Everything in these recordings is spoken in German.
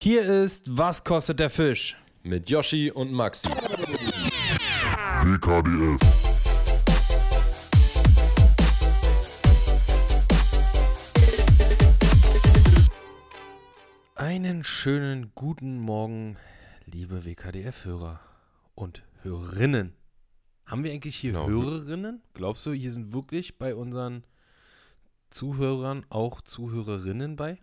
Hier ist Was kostet der Fisch? Mit Yoshi und Maxi. WKDF. Einen schönen guten Morgen, liebe WKDF-Hörer und Hörerinnen. Haben wir eigentlich hier Genau. Hörerinnen? Glaubst du, hier sind wirklich bei unseren Zuhörern auch Zuhörerinnen bei?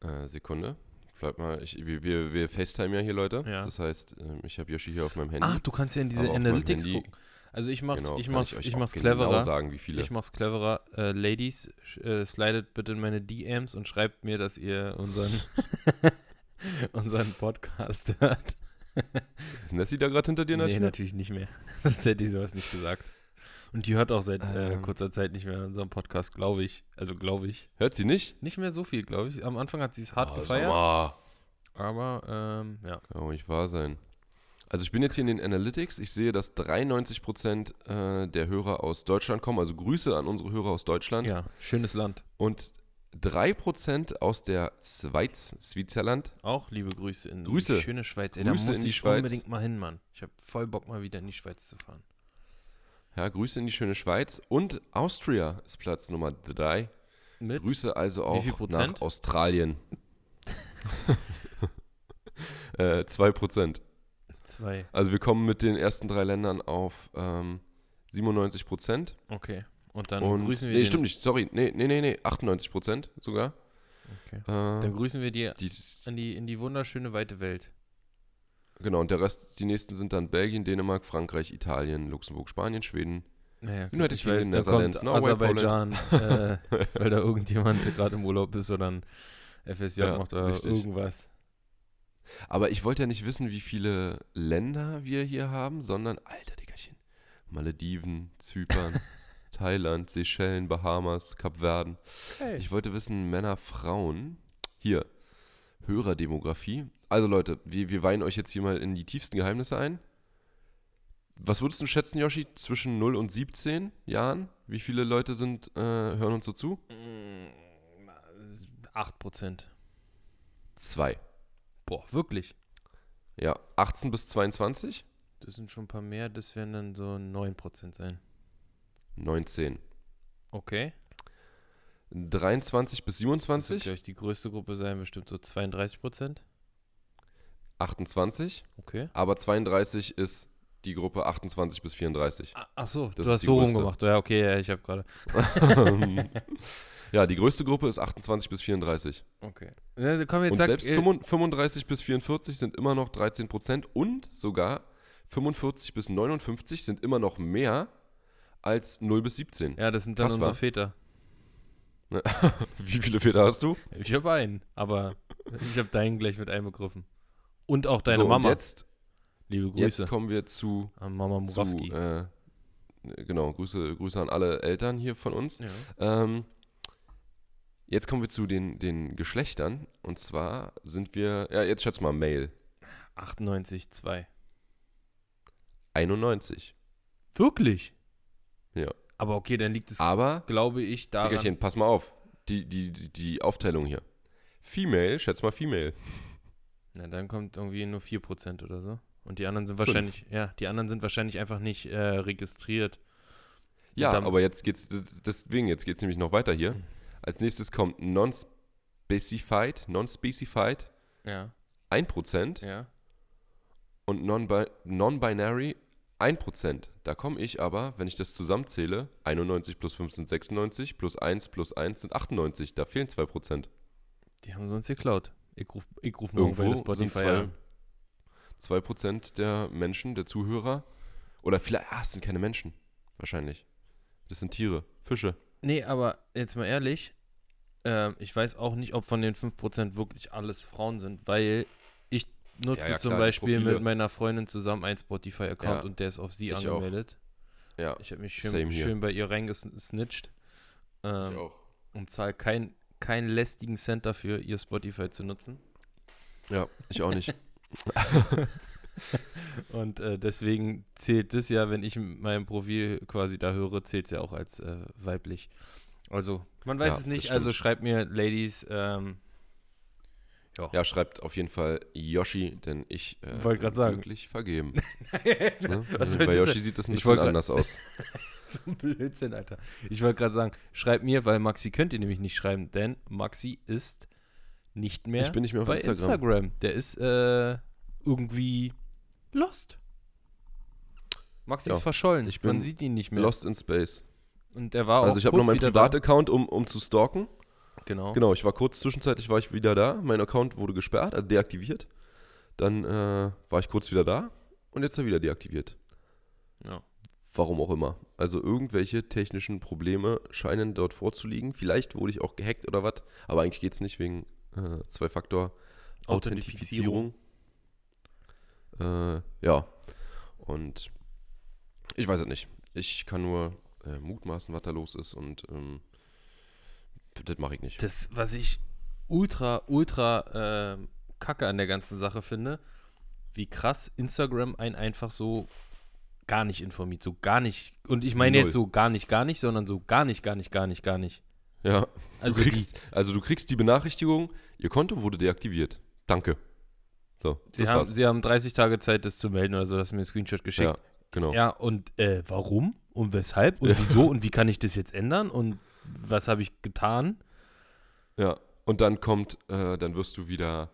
Äh, Sekunde. Bleib mal, ich, wir, wir, FaceTime ja hier, Leute. Ja. Das heißt, ähm, ich habe Yoshi hier auf meinem Handy. Ach, du kannst ja in diese Analytics gucken. Also ich mach's, Genau, ich kann mach's, ich auch mach's genau cleverer. sagen, wie viele. Ich mach's cleverer. Äh, Ladies, äh, slidet bitte in meine DMs und schreibt mir, dass ihr unseren, unseren Podcast hört. Ist Nessie da gerade hinter dir, nee, Nadine? natürlich nicht mehr. Das hätte die sowas nicht gesagt. Und die hört auch seit äh, Ähm. kurzer Zeit nicht mehr unseren Podcast, glaube ich. Also glaube ich. Hört sie nicht? Nicht mehr so viel, glaube ich. Am Anfang hat sie es hart Oh, gefeiert. mal. Aber ähm, ja. Kann doch nicht wahr sein. Also ich bin jetzt hier in den Analytics. Ich sehe, dass 93% äh, der Hörer aus Deutschland kommen. Also Grüße an unsere Hörer aus Deutschland. Ja, schönes Land. Und 3% aus der Schweiz, Switzerland. Auch liebe Grüße in Grüße. die schöne Schweiz. Ey, da Grüße muss in die ich Schweiz. unbedingt mal hin, Mann. Ich habe voll Bock, mal wieder in die Schweiz zu fahren. Ja, Grüße in die schöne Schweiz. Und Austria ist Platz Nummer 3. Mit? Grüße also auch Prozent? nach Australien. äh, 2%. Zwei. Also wir kommen mit den ersten drei Ländern auf ähm, 97%. Okay. Und dann Und, grüßen wir nee, stimmt nicht. Sorry. Nee, nee, nee, nee. 98% sogar. Okay. Äh, Dann grüßen wir die die, in die, in die wunderschöne weite Welt. Genau, und der Rest, die nächsten sind dann Belgien, Dänemark, Frankreich, Italien, Luxemburg, Spanien, Schweden. Naja, United ich Kingdom, weiß, da kommt Norway, Aserbaidschan, äh, weil da irgendjemand gerade im Urlaub ist oder ein FSJ Ja, macht oder richtig. irgendwas. Aber ich wollte ja nicht wissen, wie viele Länder wir hier haben, sondern, alter Dickerchen, Malediven, Zypern, Thailand, Seychellen, Bahamas, Kapverden. Hey. Ich wollte wissen, Männer, Frauen. Hier, Hörerdemografie. Also Leute, wir, wir weihen euch jetzt hier mal in die tiefsten Geheimnisse ein. Was würdest du schätzen, Yoshi, zwischen 0 und 17 Jahren? Wie viele Leute sind, äh, hören uns so zu? Mm, 8%. Zwei. Boah, wirklich? Ja, 18 bis 22? Das sind schon ein paar mehr, das werden dann so 9% sein. 19. Okay. 23 bis Das wird, 27? ich, die größte Gruppe sein, bestimmt so 32%. 28. Okay. Aber 32 ist die Gruppe 28 bis 34. Ah, ach so, Das du ist hast so größte. rumgemacht. Ja, okay, ja, ich habe gerade. ja, die größte Gruppe ist 28 bis 34. Okay. Ja, jetzt Und sag, selbst äh, 35 35 bis 44 sind immer noch 13 Prozent und sogar 45 bis 59 sind immer noch mehr als 0 bis 17. Ja, das sind dann Krass, unsere? Väter. Wie viele Väter hast du? Ich habe einen, aber ich habe deinen gleich mit einbegriffen. Und auch deine so, und Mama. Jetzt, Liebe Grüße jetzt kommen wir zu, an Mama zu Murawski. äh, genau, Grüße, Grüße an alle Eltern hier von uns. ja. Ähm, jetzt kommen wir zu den, den Geschlechtern. Und zwar sind wir, ja, jetzt schätz mal, Male. 98, 2. 91. Wirklich? Ja. Aber okay, dann liegt es, Aber, glaube ich, daran. Dickerchen, pass mal auf. Die, die, die, die Aufteilung hier. Female, schätz mal Female. Na, dann kommt irgendwie nur 4% oder so. Und die anderen sind Fünf. wahrscheinlich, ja, die anderen sind wahrscheinlich einfach nicht äh, registriert. Ja, dann- aber jetzt geht's, deswegen, jetzt geht's nämlich noch weiter hier. Als nächstes kommt Non-Specified, Non-Specified, Ja, 1%. ja. und Non-Bi- Non-Binary 1%. Da komme ich aber, wenn ich das zusammenzähle, 91 plus 5 sind 96, plus 1 plus 1 sind 98. Da fehlen 2%. Die haben sie uns geklaut. Ich ruf, ich ruf morgen bei Spotify zwei, an. 2% der Menschen, der Zuhörer, oder vielleicht, ah, es sind keine Menschen, wahrscheinlich. Das sind Tiere, Fische. Nee, aber jetzt mal ehrlich, ähm, ich weiß auch nicht, ob von den 5% wirklich alles Frauen sind, weil nutze Ja, ja, zum klar, Beispiel mit meiner Freundin zusammen einen Spotify-Account Ja, und der ist auf sie ich auch. angemeldet. Ja, Ich habe mich schön, schön bei ihr reingesnitcht ähm, ich auch. und zahle keinen keinen lästigen Cent dafür, ihr Spotify zu nutzen. Ja, ich auch nicht. Und äh, deswegen zählt das ja, wenn ich mein Profil quasi da höre, zählt es ja auch als äh, weiblich. Also, man weiß es nicht. Also schreibt mir, Ladies, ähm, Ja. Ja, schreibt auf jeden Fall Yoshi, denn ich äh, Wollte grad sagen. glücklich vergeben. ne? Bei Yoshi sieht das ein bisschen anders aus. so ein Blödsinn, Alter. Ich wollte gerade sagen, schreibt mir, weil Maxi könnt ihr nämlich nicht schreiben, denn Maxi ist nicht mehr Ich bin nicht mehr auf bei Instagram. Instagram. Der ist äh, irgendwie lost. Maxi Ja, ist verschollen. ich Man bin sieht ihn nicht mehr. Lost in Space. Und er war auch Also ich habe noch meinen. Privataccount, um, um zu stalken. Genau. Genau, ich war kurz zwischenzeitlich war ich wieder da. Mein Account wurde gesperrt, also deaktiviert. Dann äh, war ich kurz wieder da und jetzt er wieder deaktiviert. Ja. Warum auch immer. Also irgendwelche technischen Probleme scheinen dort vorzuliegen. Vielleicht wurde ich auch gehackt oder was, aber eigentlich geht es nicht wegen äh, Zwei-Faktor-Authentifizierung. Äh, ja, und ich weiß es nicht. Ich kann nur äh, mutmaßen, was da los ist und ähm, das mache ich nicht. Das, was ich ultra, ultra ähm, kacke an der ganzen Sache finde, wie krass Instagram einen einfach so gar nicht informiert. So gar nicht. Und ich meine Null. jetzt so gar nicht, gar nicht, sondern so gar nicht, gar nicht, gar nicht, gar nicht. Ja, Also du kriegst, also du kriegst die Benachrichtigung, ihr Konto wurde deaktiviert. Danke. So, Sie haben, war's. sie haben 30 Tage Zeit, das zu melden oder so, dass mir ein Screenshot geschickt. Ja, genau. Ja, und äh, warum? Und weshalb? Und Ja. wieso? Und wie kann ich das jetzt ändern? Und was habe ich getan? Ja, und dann kommt, äh, dann wirst du wieder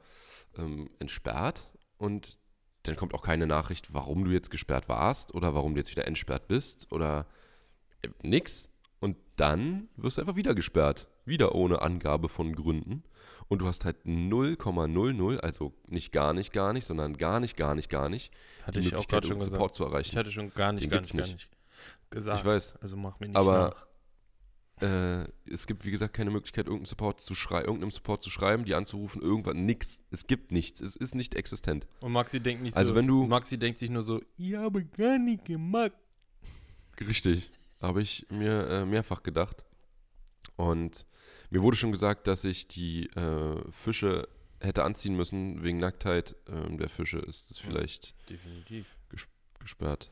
ähm, entsperrt und dann kommt auch keine Nachricht, warum du jetzt gesperrt warst oder warum du jetzt wieder entsperrt bist oder äh, nix. Und dann wirst du einfach wieder gesperrt. Wieder ohne Angabe von Gründen. Und du hast halt 0,00, also nicht gar nicht, gar nicht, sondern gar nicht, gar nicht, gar nicht, Hatte die ich auch Möglichkeit, gerade schon irgendeinen gesagt. Support zu erreichen. Ich hatte schon gar nicht, Den gar nicht, gar nicht. nicht gesagt. Ich weiß. Also mach mir nicht Aber- nach. Äh, es gibt, wie gesagt, keine Möglichkeit, irgendeinen Support zu schrei irgendeinem Support zu schreiben, die anzurufen, irgendwas, nix. Es gibt nichts. Es ist nicht existent. Und Maxi denkt nicht Also so, wenn du- Maxi denkt sich nur so, ich habe gar nicht gemacht. Richtig. Habe ich mir äh, mehrfach gedacht. Und mir wurde schon gesagt, dass ich die äh, Fische hätte anziehen müssen wegen Nacktheit ähm, der Fische. Ist es Ja. vielleicht Definitiv. gesperrt?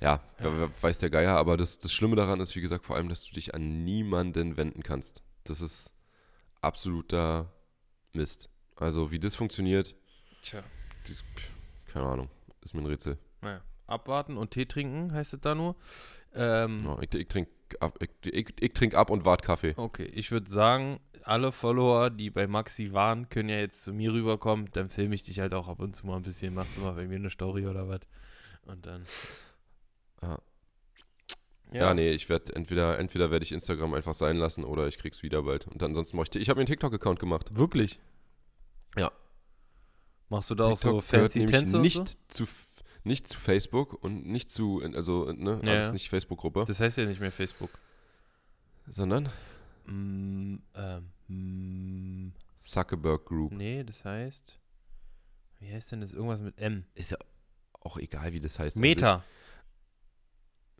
Ja, wer weiß der Geier. Aber das, das Schlimme daran ist, wie gesagt, vor allem, dass du dich an niemanden wenden kannst. Das ist absoluter Mist. Also wie das funktioniert, Tja. pff, keine Ahnung, ist mir ein Rätsel. Naja. Abwarten und Tee trinken heißt es da nur. Ähm, Ja, ich, ich trinke ab, ich, ich, ich trink ab und wart Kaffee. Okay, ich würde sagen, alle Follower, die bei Maxi waren, können ja jetzt zu mir rüberkommen. Dann filme ich dich halt auch ab und zu mal ein bisschen. Machst du mal bei mir eine Story oder was? Und dann. Ja. Ja, nee, ich werde entweder, entweder werde ich Instagram einfach sein lassen oder ich krieg's wieder bald. Und ansonsten mache ich, ich habe mir einen TikTok-Account gemacht. Wirklich? Ja. Machst du da auch so TikTok fancy Tänze nicht so? zu, nicht zu Facebook und nicht zu, also, ne, Ja, alles ja. nicht Facebook-Gruppe, Das heißt ja nicht mehr Facebook. sondern Mm, ähm, mm, Zuckerberg Group. nee, das heißt. Wie heißt denn das? Irgendwas mit M. Ist ja auch egal, wie das heißt. Meta.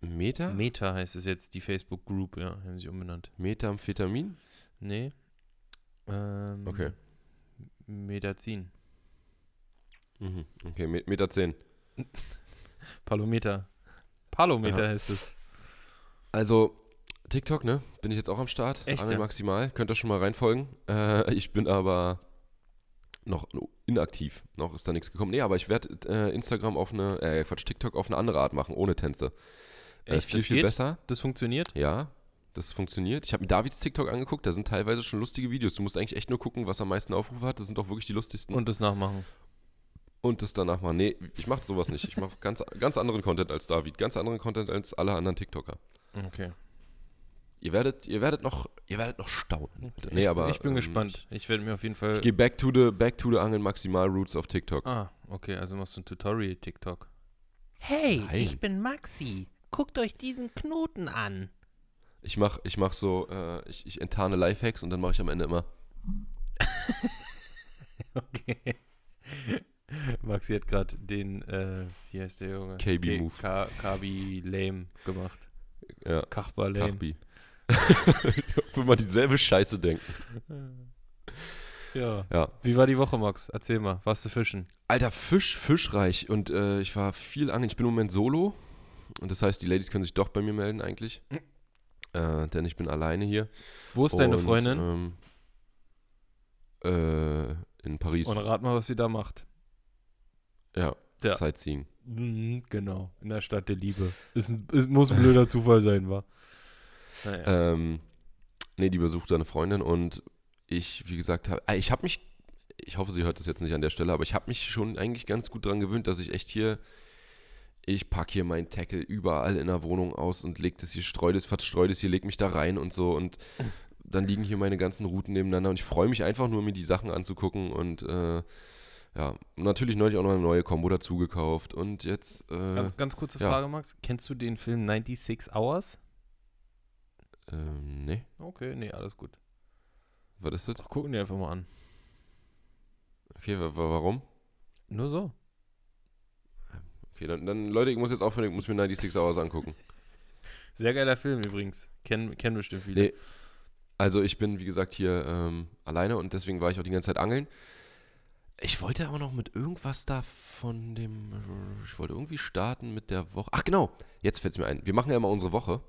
Meta? Meta heißt es jetzt, die Facebook Group, ja, haben sie umbenannt. Methamphetamin? Nee. Ähm, Okay. Metazin. Mhm. Okay, Me Meta 10. Palometer. Palometer Ja. heißt es. Also, TikTok, ne? Bin ich jetzt auch am Start. Echt, ja? Maximal. Könnt ihr schon mal reinfolgen. Äh, ich bin aber noch inaktiv. Noch ist da nichts gekommen. Nee, aber ich werde äh, Instagram auf eine, äh, Quatsch, TikTok auf eine andere Art machen, ohne Tänze. Äh, Echt, viel, das viel geht? besser. Das funktioniert? Ja, das funktioniert. Ich habe mir Davids TikTok angeguckt, da sind teilweise schon lustige Videos. Du musst eigentlich echt nur gucken, was am meisten Aufrufe hat. Das sind auch wirklich die lustigsten. Und das nachmachen. Und das danach machen. Nee, ich mache sowas nicht. Ich mache ganz, ganz anderen Content als David. Ganz anderen Content als alle anderen TikToker. Okay. Ihr werdet, ihr werdet noch, ihr werdet noch staunen. Nee, ich, aber ich bin ähm, gespannt. Ich werde mir auf jeden Fall. Ich gehe back to the back to the Angeln Maximal Roots auf TikTok. ah, okay, also machst du ein Tutorial TikTok. Hey, Nein. ich bin Maxi. Guckt euch diesen Knoten an. Ich mach, ich mach so, äh, ich, ich enttarne Lifehacks und dann mache ich am Ende immer. Okay. Maxi hat gerade den, äh, wie heißt der Junge? KB K- Move. Ka Kabi Lame gemacht. Ja, Kachbar Lame. Kachbi. Wenn man dieselbe Scheiße denkt. Ja. Ja. Wie war die Woche, Max? Erzähl mal. Warst du fischen? Alter, Fisch, fischreich. Und äh, ich war viel angeln. Ich bin im Moment solo. Und das heißt, die Ladies können sich doch bei mir melden eigentlich. Äh, denn ich bin alleine hier. Wo ist deine Und, Freundin? Ähm, äh, in Paris. Und rat mal, was sie da macht. ja, Ja. Sightseeing. Mhm, genau, in der Stadt der Liebe. Ist ein, ist, muss ein blöder Zufall sein, war. Naja. Ähm, nee, die besucht seine Freundin und ich, wie gesagt, hab, äh, ich habe mich, ich hoffe, sie hört das jetzt nicht an der Stelle, aber ich habe mich schon eigentlich ganz gut dran gewöhnt, dass ich echt hier, ich packe hier meinen Tackle überall in der Wohnung aus und leg das hier, streu das, verstreu das hier, leg mich da rein und so und dann liegen hier meine ganzen Routen nebeneinander und ich freue mich einfach nur, mir die Sachen anzugucken und äh, ja, natürlich neulich auch noch eine neue Combo dazu gekauft und jetzt, äh, ganz, ganz kurze ja. Frage, Max. Kennst du den Film 96 Hours? ähm, nee, Okay, nee, alles gut. was ist das? Ach, gucken die einfach mal an. Okay, wa wa warum? Nur so. Okay, dann, dann Leute, ich muss jetzt aufhören, ich muss mir 96 Hours angucken. Sehr geiler Film übrigens. Kennen, kennen bestimmt viele. Nee. Also ich bin, wie gesagt, hier ähm, alleine und deswegen war ich auch die ganze Zeit angeln. Ich wollte aber noch mit irgendwas da von dem, ich wollte irgendwie starten mit der Woche. Ach genau, jetzt fällt es mir ein. Wir machen ja immer unsere Woche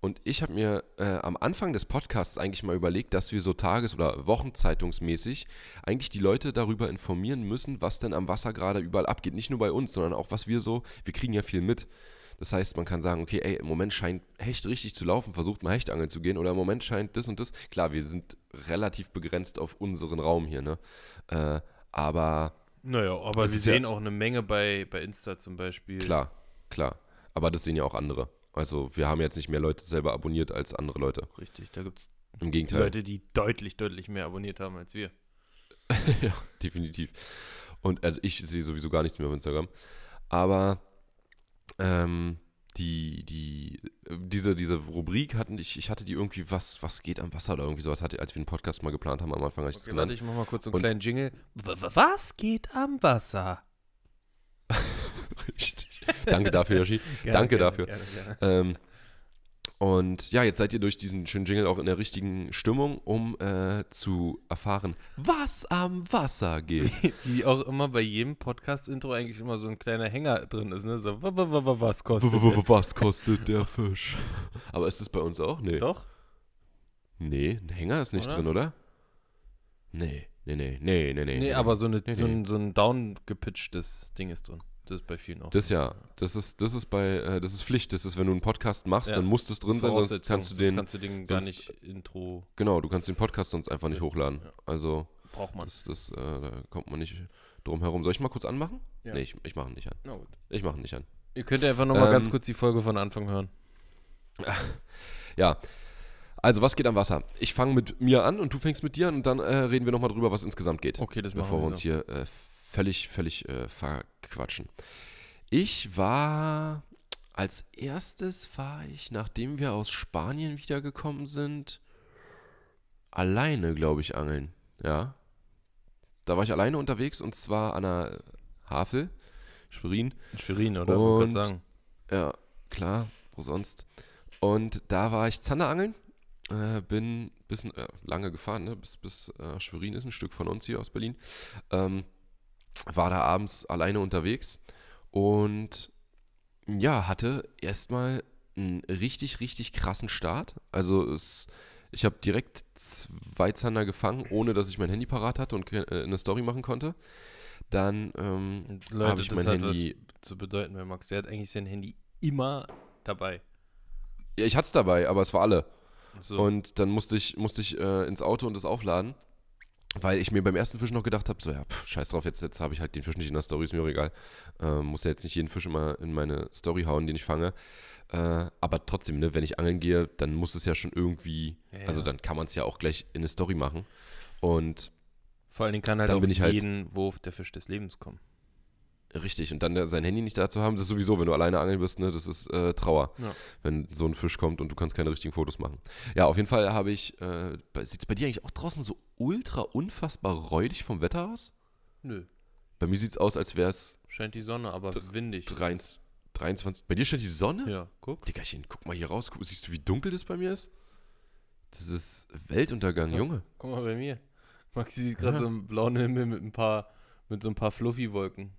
und ich habe mir äh, am Anfang des Podcasts eigentlich mal überlegt, dass wir so tages- oder wochenzeitungsmäßig eigentlich die Leute darüber informieren müssen, was denn am Wasser gerade überall abgeht. Nicht nur bei uns, sondern auch was wir so, wir kriegen ja viel mit. Das heißt, man kann sagen, okay, ey, im Moment scheint Hecht richtig zu laufen, versucht mal Hechtangeln zu gehen oder im Moment scheint das und das. Klar, wir sind relativ begrenzt auf unseren Raum hier, ne? Äh, aber Naja, aber wir ist ja- sehen auch eine Menge bei, bei Insta zum Beispiel. klar, klar. Aber das sehen ja auch andere. Also wir haben jetzt nicht mehr Leute selber abonniert als andere Leute. Richtig, da gibt es Im Gegenteil. Leute, die deutlich, deutlich mehr abonniert haben als wir. ja, definitiv. Und also ich sehe sowieso gar nichts mehr auf Instagram. Aber ähm, die, die, diese, diese Rubrik hatten, ich, ich hatte die irgendwie, was, was geht am Wasser oder irgendwie sowas hatte, als wir den Podcast mal geplant haben, am Anfang habe ich das Okay, genannt. warte, ich mach mal kurz so einen Und- kleinen Jingle. Was geht am Wasser? Richtig. Danke dafür, Yoshi. Gerne, Danke gerne, dafür. Gerne. Ähm, und ja, jetzt seid ihr durch diesen schönen Jingle auch in der richtigen Stimmung, um äh, zu erfahren, was am Wasser geht. Wie auch immer bei jedem Podcast-Intro eigentlich immer so ein kleiner Hänger drin ist, ne? So, was kostet der? was kostet der Fisch? Aber ist das bei uns auch? Nee. Doch? Nee, ein Hänger ist nicht Oder? drin, oder? Nee, nee, nee, nee, nee, nee. Nee, aber so, eine, Nee, so, nee. ein, so ein down-gepitchtes Ding ist drin. Das ist bei vielen auch. Das ja, das ist, das ist bei, äh, das ist Pflicht. Das ist, wenn du einen Podcast machst, Ja, dann muss das drin Das sein, sonst kannst du sonst den, kannst du den gar sonst- nicht Intro genau, du kannst den Podcast sonst einfach nicht hochladen. ja. Also, braucht man. das, das, äh, da kommt man nicht drum herum. Soll ich mal kurz anmachen? Ja. Nee, ich, ich mache ihn nicht an. Na gut. Ich mache ihn nicht an. Ihr könnt ja einfach nochmal Ähm, ganz kurz die Folge von Anfang hören. Ja. Also, was geht am Wasser? Ich fange mit mir an und du fängst mit dir an und dann äh, reden wir nochmal drüber, was insgesamt geht. Okay, das machen bevor wir wir uns so. hier äh, völlig, völlig äh, verquatschen. Ich war als erstes war ich, nachdem wir aus Spanien wiedergekommen sind, alleine, glaube ich, angeln. Ja. Da war ich alleine unterwegs und zwar an der Havel, Schwerin. Schwerin, oder? Und- sagen. Ja, klar, wo sonst. Und da war ich Zanderangeln. Äh, bin bis äh, lange gefahren, ne? bis, bis äh, Schwerin ist ein Stück von uns hier aus Berlin. Ähm, war da abends alleine unterwegs und ja, hatte erstmal einen richtig, richtig krassen Start. Also es, ich habe direkt zwei Zander gefangen, ohne dass ich mein Handy parat hatte und äh, eine Story machen konnte. Dann ähm, habe ich das mein hat Handy was zu bedeuten, weil Max, der hat eigentlich sein Handy immer dabei. Ja, ich hatte es dabei, aber es war alle. So. Und dann musste ich, musste ich äh, ins Auto und das aufladen, weil ich mir beim ersten Fisch noch gedacht habe, so ja, pff, scheiß drauf, jetzt, jetzt habe ich halt den Fisch nicht in der Story, ist mir auch egal. Ähm, muss ja jetzt nicht jeden Fisch immer in meine Story hauen, den ich fange. Äh, aber trotzdem, ne, wenn ich angeln gehe, dann muss es ja schon irgendwie, Ja, also ja. dann kann man es ja auch gleich in eine Story machen. Und Vor allen Dingen kann halt dann ich halt- jeden Wurf der Fisch des Lebens kommen. Richtig, und dann der- sein Handy nicht da zu haben, das ist sowieso, wenn du alleine angeln bist, ne, das ist äh, Trauer, Ja. wenn so ein Fisch kommt und du kannst keine richtigen Fotos machen. Ja, auf jeden Fall habe ich, äh, sieht es bei dir eigentlich auch draußen so ultra unfassbar räudig vom Wetter aus? Nö, Bei mir sieht es aus, als wäre es scheint die Sonne, aber windig. 23, 23. Bei dir steht die Sonne? Ja, guck. Diggerchen, guck mal hier raus, guck, siehst du, wie dunkel das bei mir ist? Das ist Weltuntergang, Ja. Junge. Guck mal bei mir. Maxi sieht gerade Ja. so einen blauen Himmel mit ein paar, mit so ein paar Fluffy-Wolken.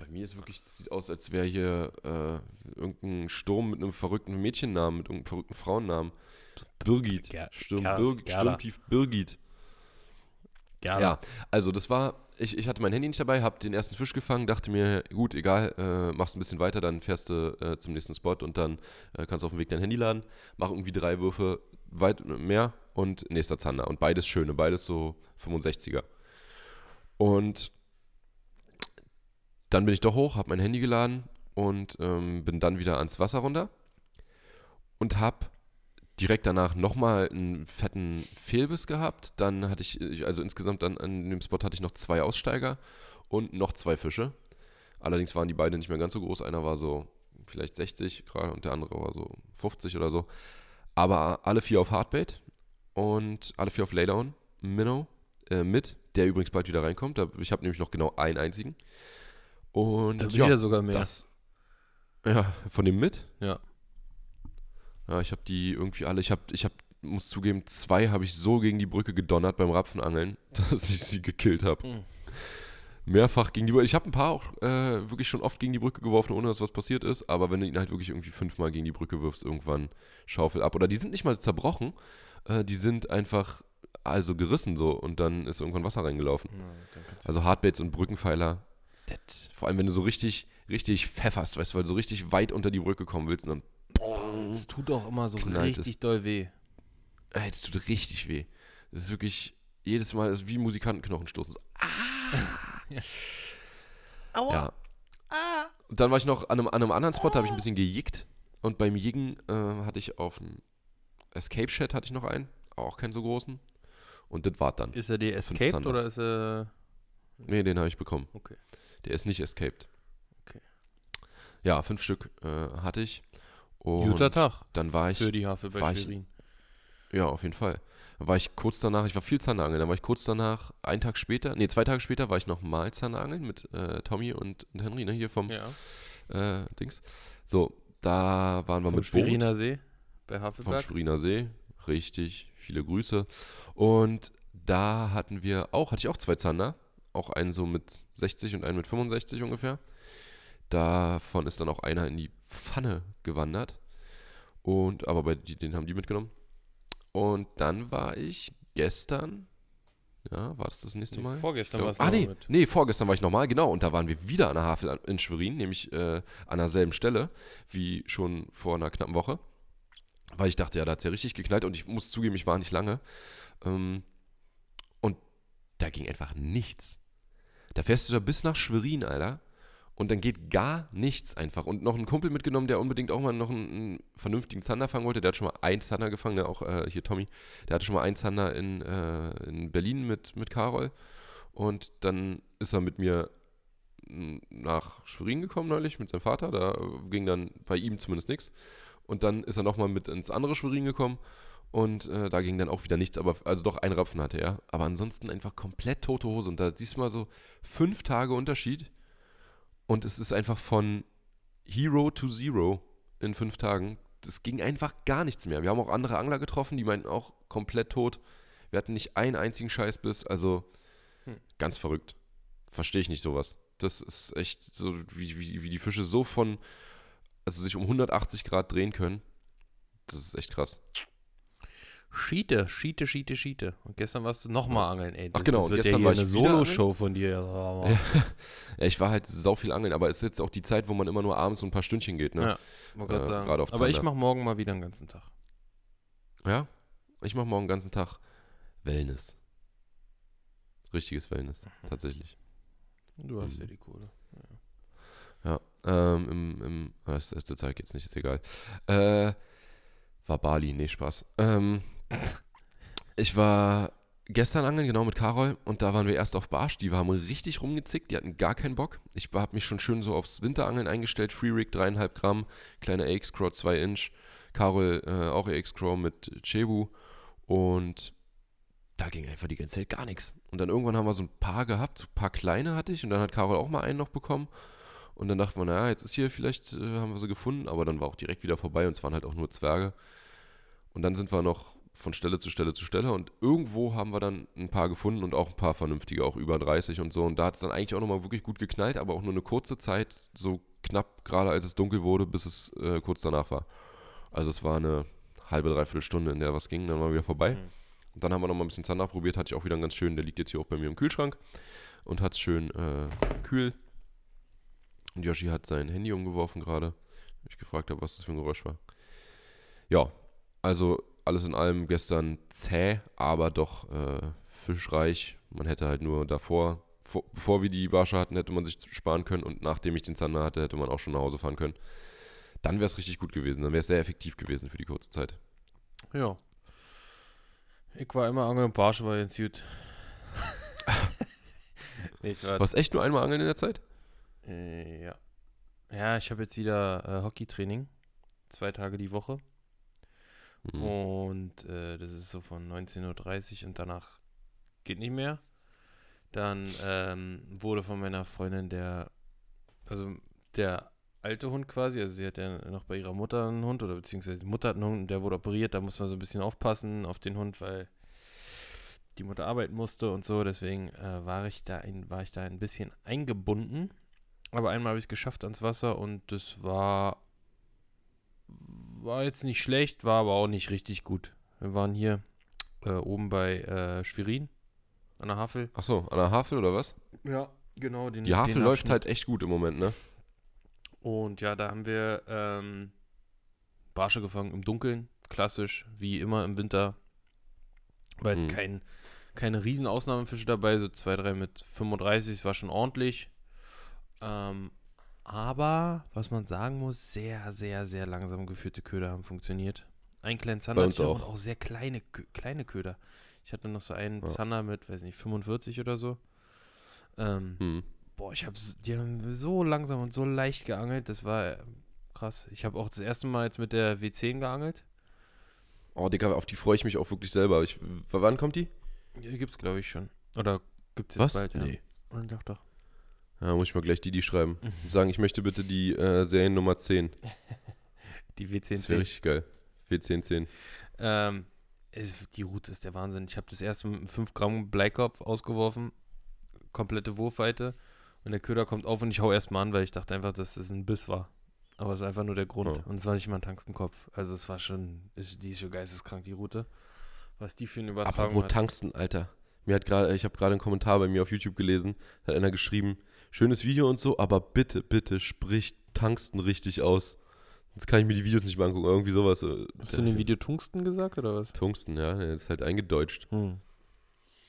Bei mir ist wirklich, das sieht aus, als wäre hier äh, irgendein Sturm mit einem verrückten Mädchennamen, mit irgendeinem verrückten Frauennamen. Birgit. Ger- Sturm, Ger- Gerda. Sturmtief Birgit. Gerne. Ja, also das war, ich, ich hatte mein Handy nicht dabei, habe den ersten Fisch gefangen, dachte mir, gut, egal, äh, machst ein bisschen weiter, dann fährst du äh, zum nächsten Spot und dann äh, kannst du auf dem Weg dein Handy laden, mach irgendwie drei Würfe weit mehr und nächster Zander. Und beides schöne, beides so 65er. Und dann bin ich doch hoch, habe mein Handy geladen und ähm, bin dann wieder ans Wasser runter und habe direkt danach nochmal einen fetten Fehlbiss gehabt. Dann hatte ich, ich- also insgesamt dann an dem Spot hatte ich noch zwei Aussteiger und noch zwei Fische. Allerdings waren die beiden nicht mehr ganz so groß. Einer war so vielleicht 60 gerade und der andere war so 50 oder so. Aber alle vier auf Hardbait und alle vier auf Laydown, Minnow, äh, mit, der übrigens bald wieder reinkommt. Ich habe nämlich noch genau einen einzigen. Und Da bin ja, ich ja sogar mehr. das, ja, von dem mit? Ja. Ja, ich habe die irgendwie alle, ich habe, ich habe, muss zugeben, zwei habe ich so gegen die Brücke gedonnert beim Rapfenangeln, dass ich sie gekillt habe. Mhm. Mehrfach gegen die Brücke. Ich habe ein paar auch äh, wirklich schon oft gegen die Brücke geworfen, ohne dass was passiert ist. Aber wenn du ihn halt wirklich irgendwie fünfmal gegen die Brücke wirfst, irgendwann Schaufel ab. Oder die sind nicht mal zerbrochen, äh, die sind einfach also gerissen so und dann ist irgendwann Wasser reingelaufen. Ja, Also Hardbaits und Brückenpfeiler, das, vor allem wenn du so richtig, richtig pfefferst, weißt du, weil du so richtig weit unter die Brücke kommen willst und dann Es tut auch immer so richtig es. doll weh. Ey, das tut richtig weh. Das ist wirklich jedes Mal ist wie Musikantenknochen stoßen. So, Aua. ja. Und dann war ich noch an einem, an einem anderen Spot, da habe ich ein bisschen gejickt. Und beim Jiggen äh, hatte ich auf einem Escape Chat hatte ich noch einen, auch keinen so großen. Und das war dann. Ist er dir escaped oder ist er. Nee, den habe ich bekommen. Okay. Der ist nicht escaped. Okay. Ja, fünf Stück äh, hatte ich. Und Guter Tag. dann war ich, Für die Havel bei war ich- Schwerin. ja, auf jeden Fall. Dann war ich kurz danach, ich war viel Zanderangeln, dann war ich kurz danach, einen Tag später, nee, zwei Tage später war ich nochmal Zanderangeln mit äh, Tommy und, und Henry, ne, hier vom Ja. äh, Dings. So, da waren wir Vom mit Schweriner See bei Boot vom Havelberg. Schweriner See. Richtig, viele Grüße. Und da hatten wir auch, hatte ich auch zwei Zander. Auch einen so mit 60 und einen mit 65 ungefähr. Davon ist dann auch einer in die Pfanne gewandert. Und, aber bei den haben die mitgenommen. Und dann war ich gestern, ja, war das das nächste Mal? Vorgestern war es ah, noch nee, mit. nee, vorgestern war ich nochmal, genau. Und da waren wir wieder an der Havel in Schwerin, nämlich äh, an derselben Stelle wie schon vor einer knappen Woche. Weil ich dachte, ja, da hat es ja richtig geknallt und ich muss zugeben, ich war nicht lange. Ähm, und da ging einfach nichts. Da fährst du da bis nach Schwerin, Alter. Und dann geht gar nichts einfach. Und noch einen Kumpel mitgenommen, der unbedingt auch mal noch einen, einen vernünftigen Zander fangen wollte. Der hat schon mal einen Zander gefangen, der auch äh, hier Tommy. Der hatte schon mal einen Zander in, äh, in Berlin mit, mit Karol. Und dann ist er mit mir nach Schwerin gekommen neulich mit seinem Vater. Da äh, ging dann bei ihm zumindest nichts. Und dann ist er nochmal mit ins andere Schwerin gekommen. Und äh, da ging dann auch wieder nichts, aber also doch ein Rapfen hatte er. Aber ansonsten einfach komplett tote Hose. Und da siehst du mal so fünf Tage Unterschied. Und es ist einfach von Hero to Zero in fünf Tagen. Das ging einfach gar nichts mehr. Wir haben auch andere Angler getroffen, die meinten auch komplett tot. Wir hatten nicht einen einzigen Scheißbiss. Also Hm. ganz verrückt. Verstehe ich nicht sowas. Das ist echt so, wie, wie, wie die Fische so von, also sich um 180 Grad drehen können. Das ist echt krass. Schiete, Schiete, Schiete, Schiete. Und gestern warst du nochmal angeln, ey. Ach genau, das und wird gestern ja war eine Solo-Show von dir. Ja. Ja. Ja, ich war halt sau viel angeln, aber es ist jetzt auch die Zeit, wo man immer nur abends so ein paar Stündchen geht, ne? Ja, Äh, sagen. gerade auf Aber ich Zander. mache morgen mal wieder den ganzen Tag. Ja, ich mache morgen den ganzen Tag Wellness. Richtiges Wellness, tatsächlich. Du hast Mhm. ja die Kohle. Ja, ähm, im, im das, das zeige ich jetzt nicht, ist egal. Äh, war Bali, nee, Spaß. Ähm, ich war gestern angeln, genau mit Karol, und da waren wir erst auf Barsch, die haben richtig rumgezickt, die hatten gar keinen Bock. Ich habe mich schon schön so aufs Winterangeln eingestellt, Free Rig, dreieinhalb Gramm, kleiner AX-Crow, 2 Inch, Karol äh, auch AX-Crow mit Cebu und da ging einfach die ganze Zeit gar nichts. Und dann irgendwann haben wir so ein paar gehabt, so ein paar kleine hatte ich und dann hat Karol auch mal einen noch bekommen. Und dann dachte man, naja, jetzt ist hier vielleicht, äh, haben wir sie gefunden, aber dann war auch direkt wieder vorbei und es waren halt auch nur Zwerge. Und dann sind wir noch von Stelle zu Stelle zu Stelle und irgendwo haben wir dann ein paar gefunden und auch ein paar vernünftige, auch über 30 und so. Und da hat es dann eigentlich auch nochmal wirklich gut geknallt, aber auch nur eine kurze Zeit, so knapp gerade als es dunkel wurde, bis es äh, kurz danach war. Also es war eine halbe, dreiviertel Stunde, in der was ging, dann war wieder vorbei. Mhm. Und dann haben wir noch mal ein bisschen Zander probiert, hatte ich auch wieder einen ganz schönen, der liegt jetzt hier auch bei mir im Kühlschrank und hat schön äh, kühl. Und Yoshi hat sein Handy umgeworfen gerade, ich gefragt habe, was das für ein Geräusch war. Ja, also alles in allem gestern zäh, aber doch äh, fischreich. Man hätte halt nur davor, vor, bevor wir die Barsche hatten, hätte man sich sparen können und nachdem ich den Zander hatte, hätte man auch schon nach Hause fahren können. Dann wäre es richtig gut gewesen, dann wäre es sehr effektiv gewesen für die kurze Zeit. Ja. Ich war immer angeln, Barsche war jetzt gut. nee, war, Warst echt nur einmal angeln in der Zeit? äh, ja. Ja, ich habe jetzt wieder äh, Hockeytraining. Zwei Tage die Woche. Hm. Und äh, das ist so von 19.30 Uhr und danach geht nicht mehr. Dann ähm, wurde von meiner Freundin der, also der alte Hund quasi, also sie hat ja noch bei ihrer Mutter einen Hund oder beziehungsweise die Mutter hat einen Hund, der wurde operiert, da muss man so ein bisschen aufpassen auf den Hund, weil die Mutter arbeiten musste und so, deswegen äh, war ich da ein, war ich da ein bisschen eingebunden. Aber einmal habe ich es geschafft ans Wasser und das war war jetzt nicht schlecht, war aber auch nicht richtig gut. Wir waren hier äh, oben bei äh, Schwerin an der Havel. Achso, an der Havel oder was? Ja, genau. Den, Die Havel den läuft Abschnitt. halt echt gut im Moment, ne? Und ja, da haben wir ähm, Barsche gefangen im Dunkeln. Klassisch, wie immer im Winter. War jetzt Mhm. kein, keine riesen Ausnahmefische dabei, so zwei, drei mit 35, es war schon ordentlich. Ähm, aber, was man sagen muss, sehr, sehr, sehr langsam geführte Köder haben funktioniert. Ein kleinen Zander hatte auch. auch sehr kleine, kleine Köder. Ich hatte noch so einen Ja. Zander mit, weiß nicht, 45 oder so. Ähm, Hm. Boah, ich habe die haben so langsam und so leicht geangelt, das war äh, krass. Ich habe auch das erste Mal jetzt mit der W10 geangelt. Oh, Digga, auf die freue ich mich auch wirklich selber. Ich, wann kommt die? Die gibt's glaube ich schon. Oder gibt's jetzt Was? bald, ja. Nee. Doch, doch. Ja, muss ich mal gleich die, die schreiben. Sagen, ich möchte bitte die äh, Seriennummer 10. Die W10 Das wäre richtig geil. W1010. Ähm, es, die Route ist der Wahnsinn. Ich habe das erste mit einem 5 Gramm Bleikopf ausgeworfen. Komplette Wurfweite. Und der Köder kommt auf und ich hau erstmal an, weil ich dachte einfach, dass es ein Biss war. Aber es ist einfach nur der Grund. Oh. Und es war nicht mal ein Tangstenkopf. Also es war schon, ist, die ist schon geisteskrank, die Route. Was die für eine Aber Übertragung wo hat. Tangsten, Alter? Mir hat gerade, ich habe gerade einen Kommentar bei mir auf YouTube gelesen, hat einer geschrieben, schönes Video und so, aber bitte, bitte sprich Tangsten richtig aus. Jetzt kann ich mir die Videos nicht mehr angucken, irgendwie sowas. äh, Hast du in dem Video Tungsten gesagt oder was? Tungsten, ja, das ist halt eingedeutscht. Hm.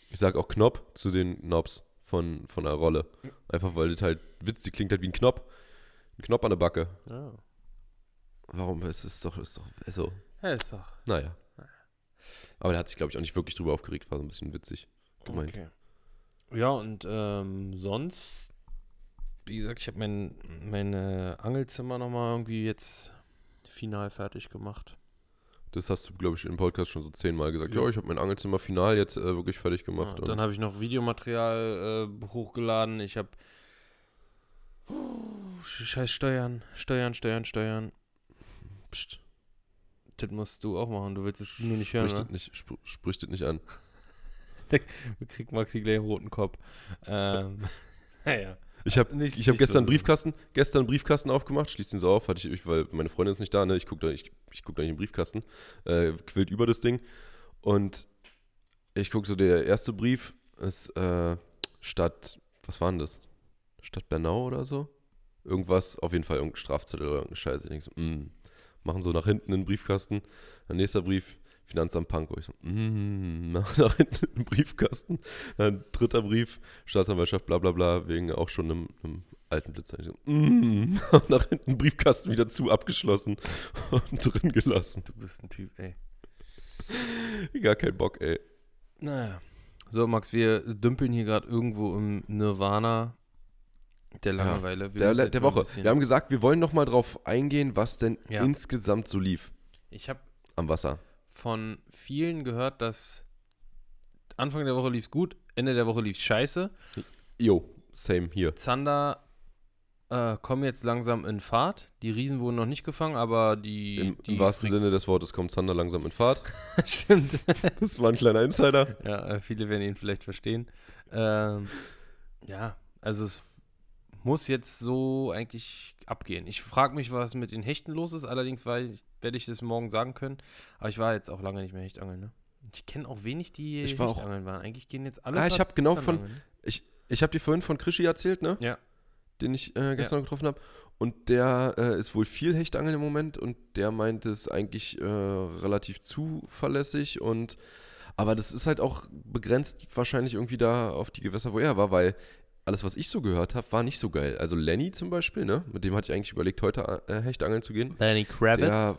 Ich sag auch Knopf zu den Knobs von, von der Rolle. Einfach weil das halt, Witz, die klingt halt wie ein Knopf. Ein Knopf an der Backe. Ja. Warum? Es ist doch, ist doch, so, ja, ist doch. naja. Aber der hat sich, glaube ich, auch nicht wirklich drüber aufgeregt, war so ein bisschen witzig gemeint. Okay. Ja, und ähm, sonst, wie gesagt, ich habe mein, mein äh, Angelzimmer nochmal irgendwie jetzt final fertig gemacht. Das hast du, glaube ich, im Podcast schon so zehnmal gesagt. Ja. Ja, ich habe mein Angelzimmer final jetzt äh, wirklich fertig Ja, gemacht. und dann habe ich noch Videomaterial äh, hochgeladen. Ich habe Scheiß Steuern, Steuern, Steuern, Steuern. Psst, Das musst du auch machen. Du willst es nur nicht hören, sprich, das nicht, spr sprich das nicht an. Kriegt Maxi gleich einen roten Kopf. Ähm, naja. Ich habe ich hab gestern so Briefkasten, gestern Briefkasten aufgemacht, schließ den so auf, hatte ich, weil meine Freundin ist nicht da, ne? Ich gucke da, ich, ich guck da nicht in den Briefkasten, äh, quillt über das Ding. Und ich gucke so, der erste Brief ist äh, Stadt, was war denn das? Stadt Bernau oder so? Irgendwas, auf jeden Fall irgendein Strafzettel oder irgendeine Scheiße. Ich denke so, mm, machen so nach hinten in den Briefkasten. Dann nächster Brief, Finanzamt Pankow. Ich so, mm, nach, hinten in den Briefkasten. Dann dritter Brief, Staatsanwaltschaft, bla bla bla, wegen auch schon einem, einem alten Blitzer. Ich so, mm, nach hinten Briefkasten wieder zu abgeschlossen und drin gelassen. Du bist ein Typ, ey. Gar kein Bock, ey. Naja. So, Max, wir dümpeln hier gerade irgendwo im Nirvana der Ja, Langeweile. Wir Der, der, Woche. Wir haben gesagt, wir wollen noch mal drauf eingehen, was denn Ja. insgesamt so lief Ich habe am Wasser. Von vielen gehört, dass Anfang der Woche lief's gut, Ende der Woche lief's scheiße. Jo, same hier. Zander äh, kommen jetzt langsam in Fahrt. Die Riesen wurden noch nicht gefangen, aber die. Im, die im wahrsten Sinne des Wortes kommt Zander langsam in Fahrt. Stimmt. Das war ein kleiner Insider. ja, äh, viele werden ihn vielleicht verstehen. Ähm, ja, also es muss jetzt so eigentlich abgehen. Ich frage mich, was mit den Hechten los ist. Allerdings war ich, werde ich das morgen sagen können. Aber ich war jetzt auch lange nicht mehr Hechtangeln, ne? Ich kenne auch wenig, die Ich war auch- Hechtangeln waren. Eigentlich gehen jetzt alle Ah, ich hab genau von- Zandangeln. Ich habe dir vorhin von Krischi erzählt, ne? Ja. Den ich äh, gestern noch getroffen habe. Und der äh, ist wohl viel Hechtangeln im Moment und der meint es eigentlich äh, relativ zuverlässig und aber das ist halt auch begrenzt wahrscheinlich irgendwie da auf die Gewässer, wo er war, weil alles, was ich so gehört habe, war nicht so geil. Also Lenny zum Beispiel, ne? Mit dem hatte ich eigentlich überlegt, heute äh, Hechtangeln zu gehen. Lenny Kravitz. Der,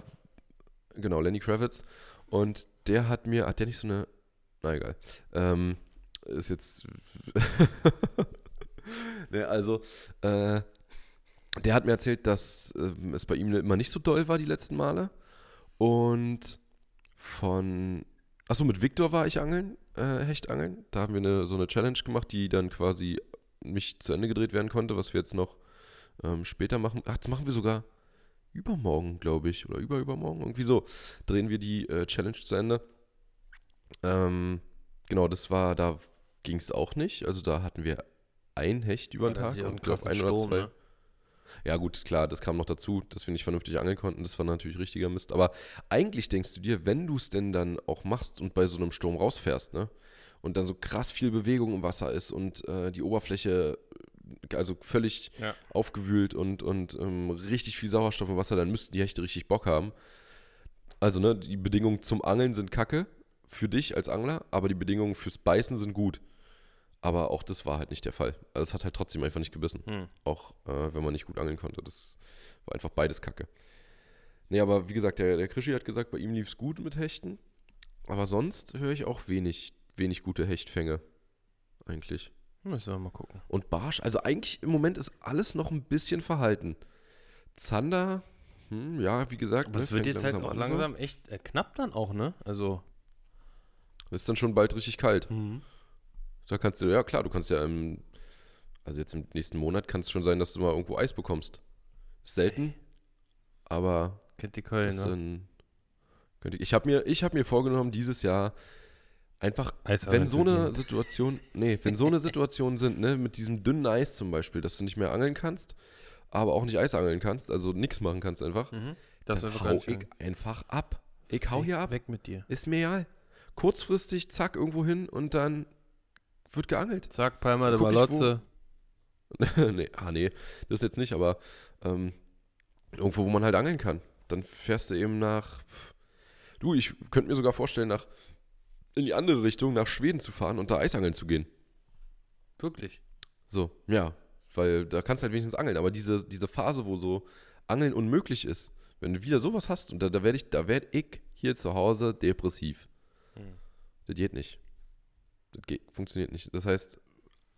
genau, Lenny Kravitz. Und der hat mir, hat der nicht so eine, na egal, ähm, ist jetzt, ne, also, äh, der hat mir erzählt, dass ähm, es bei ihm immer nicht so doll war die letzten Male. Und von, achso, mit Viktor war ich angeln, äh, Hechtangeln. Da haben wir eine, so eine Challenge gemacht, die dann quasi nicht zu Ende gedreht werden konnte, was wir jetzt noch ähm, später machen. Ach, das machen wir sogar übermorgen, glaube ich, oder überübermorgen. Irgendwie so drehen wir die äh, Challenge zu Ende. Ähm, genau, das war, da ging es auch nicht. Also da hatten wir ein Hecht über den das Tag und ein glaub, krasser ein oder zwei. ne? Ja, gut, klar, das kam noch dazu, dass wir nicht vernünftig angeln konnten. Das war natürlich richtiger Mist. Aber eigentlich denkst du dir, wenn du es denn dann auch machst und bei so einem Sturm rausfährst, ne? Und dann so krass viel Bewegung im Wasser ist und äh, die Oberfläche äh, also völlig Ja. aufgewühlt und, und ähm, richtig viel Sauerstoff im Wasser, dann müssten die Hechte richtig Bock haben. Also, ne, die Bedingungen zum Angeln sind kacke für dich als Angler, aber die Bedingungen fürs Beißen sind gut. Aber auch das war halt nicht der Fall. Also es hat halt trotzdem einfach nicht gebissen. Hm. Auch äh, wenn man nicht gut angeln konnte. Das war einfach beides kacke. Nee, aber wie gesagt, der, der Krischi hat gesagt, bei ihm lief es gut mit Hechten. Aber sonst höre ich auch wenig, wenig gute Hechtfänge. Eigentlich. Müssen wir mal gucken. Und Barsch, also eigentlich im Moment ist alles noch ein bisschen verhalten. Zander, hm, ja, wie gesagt. Aber ne, es wird fängt jetzt halt auch an so. langsam echt äh, knapp dann auch, ne? Also. Ist dann schon bald richtig kalt. Mhm. Da kannst du, ja klar, du kannst ja im, also jetzt im nächsten Monat kann es schon sein, dass du mal irgendwo Eis bekommst. Selten, aber Kennt die Köln, ne? könnte ich, ich habe mir, ich habe mir vorgenommen, dieses Jahr einfach, Eisangeln wenn so eine. Situation, nee, wenn so eine Situation sind, ne, mit diesem dünnen Eis zum Beispiel, dass du nicht mehr angeln kannst, aber auch nicht Eis angeln kannst, also nichts machen kannst einfach, Mhm. Das dann hau ich einfach ab. Ich hau hier ab. Weg mit dir. Ist mir egal. Kurzfristig, zack, irgendwo hin und dann wird geangelt. Zack, Palma de Malotze. nee, ah nee, das jetzt nicht, aber ähm, irgendwo, wo man halt angeln kann. Dann fährst du eben nach. Du, ich könnte mir sogar vorstellen, nach in die andere Richtung, nach Schweden zu fahren und da Eisangeln zu gehen. Wirklich. So, ja. Weil da kannst du halt wenigstens angeln. Aber diese, diese Phase, wo so Angeln unmöglich ist, wenn du wieder sowas hast, und da, da werde ich, da werde ich hier zu Hause depressiv. Hm. Das geht nicht. Das geht, funktioniert nicht. Das heißt,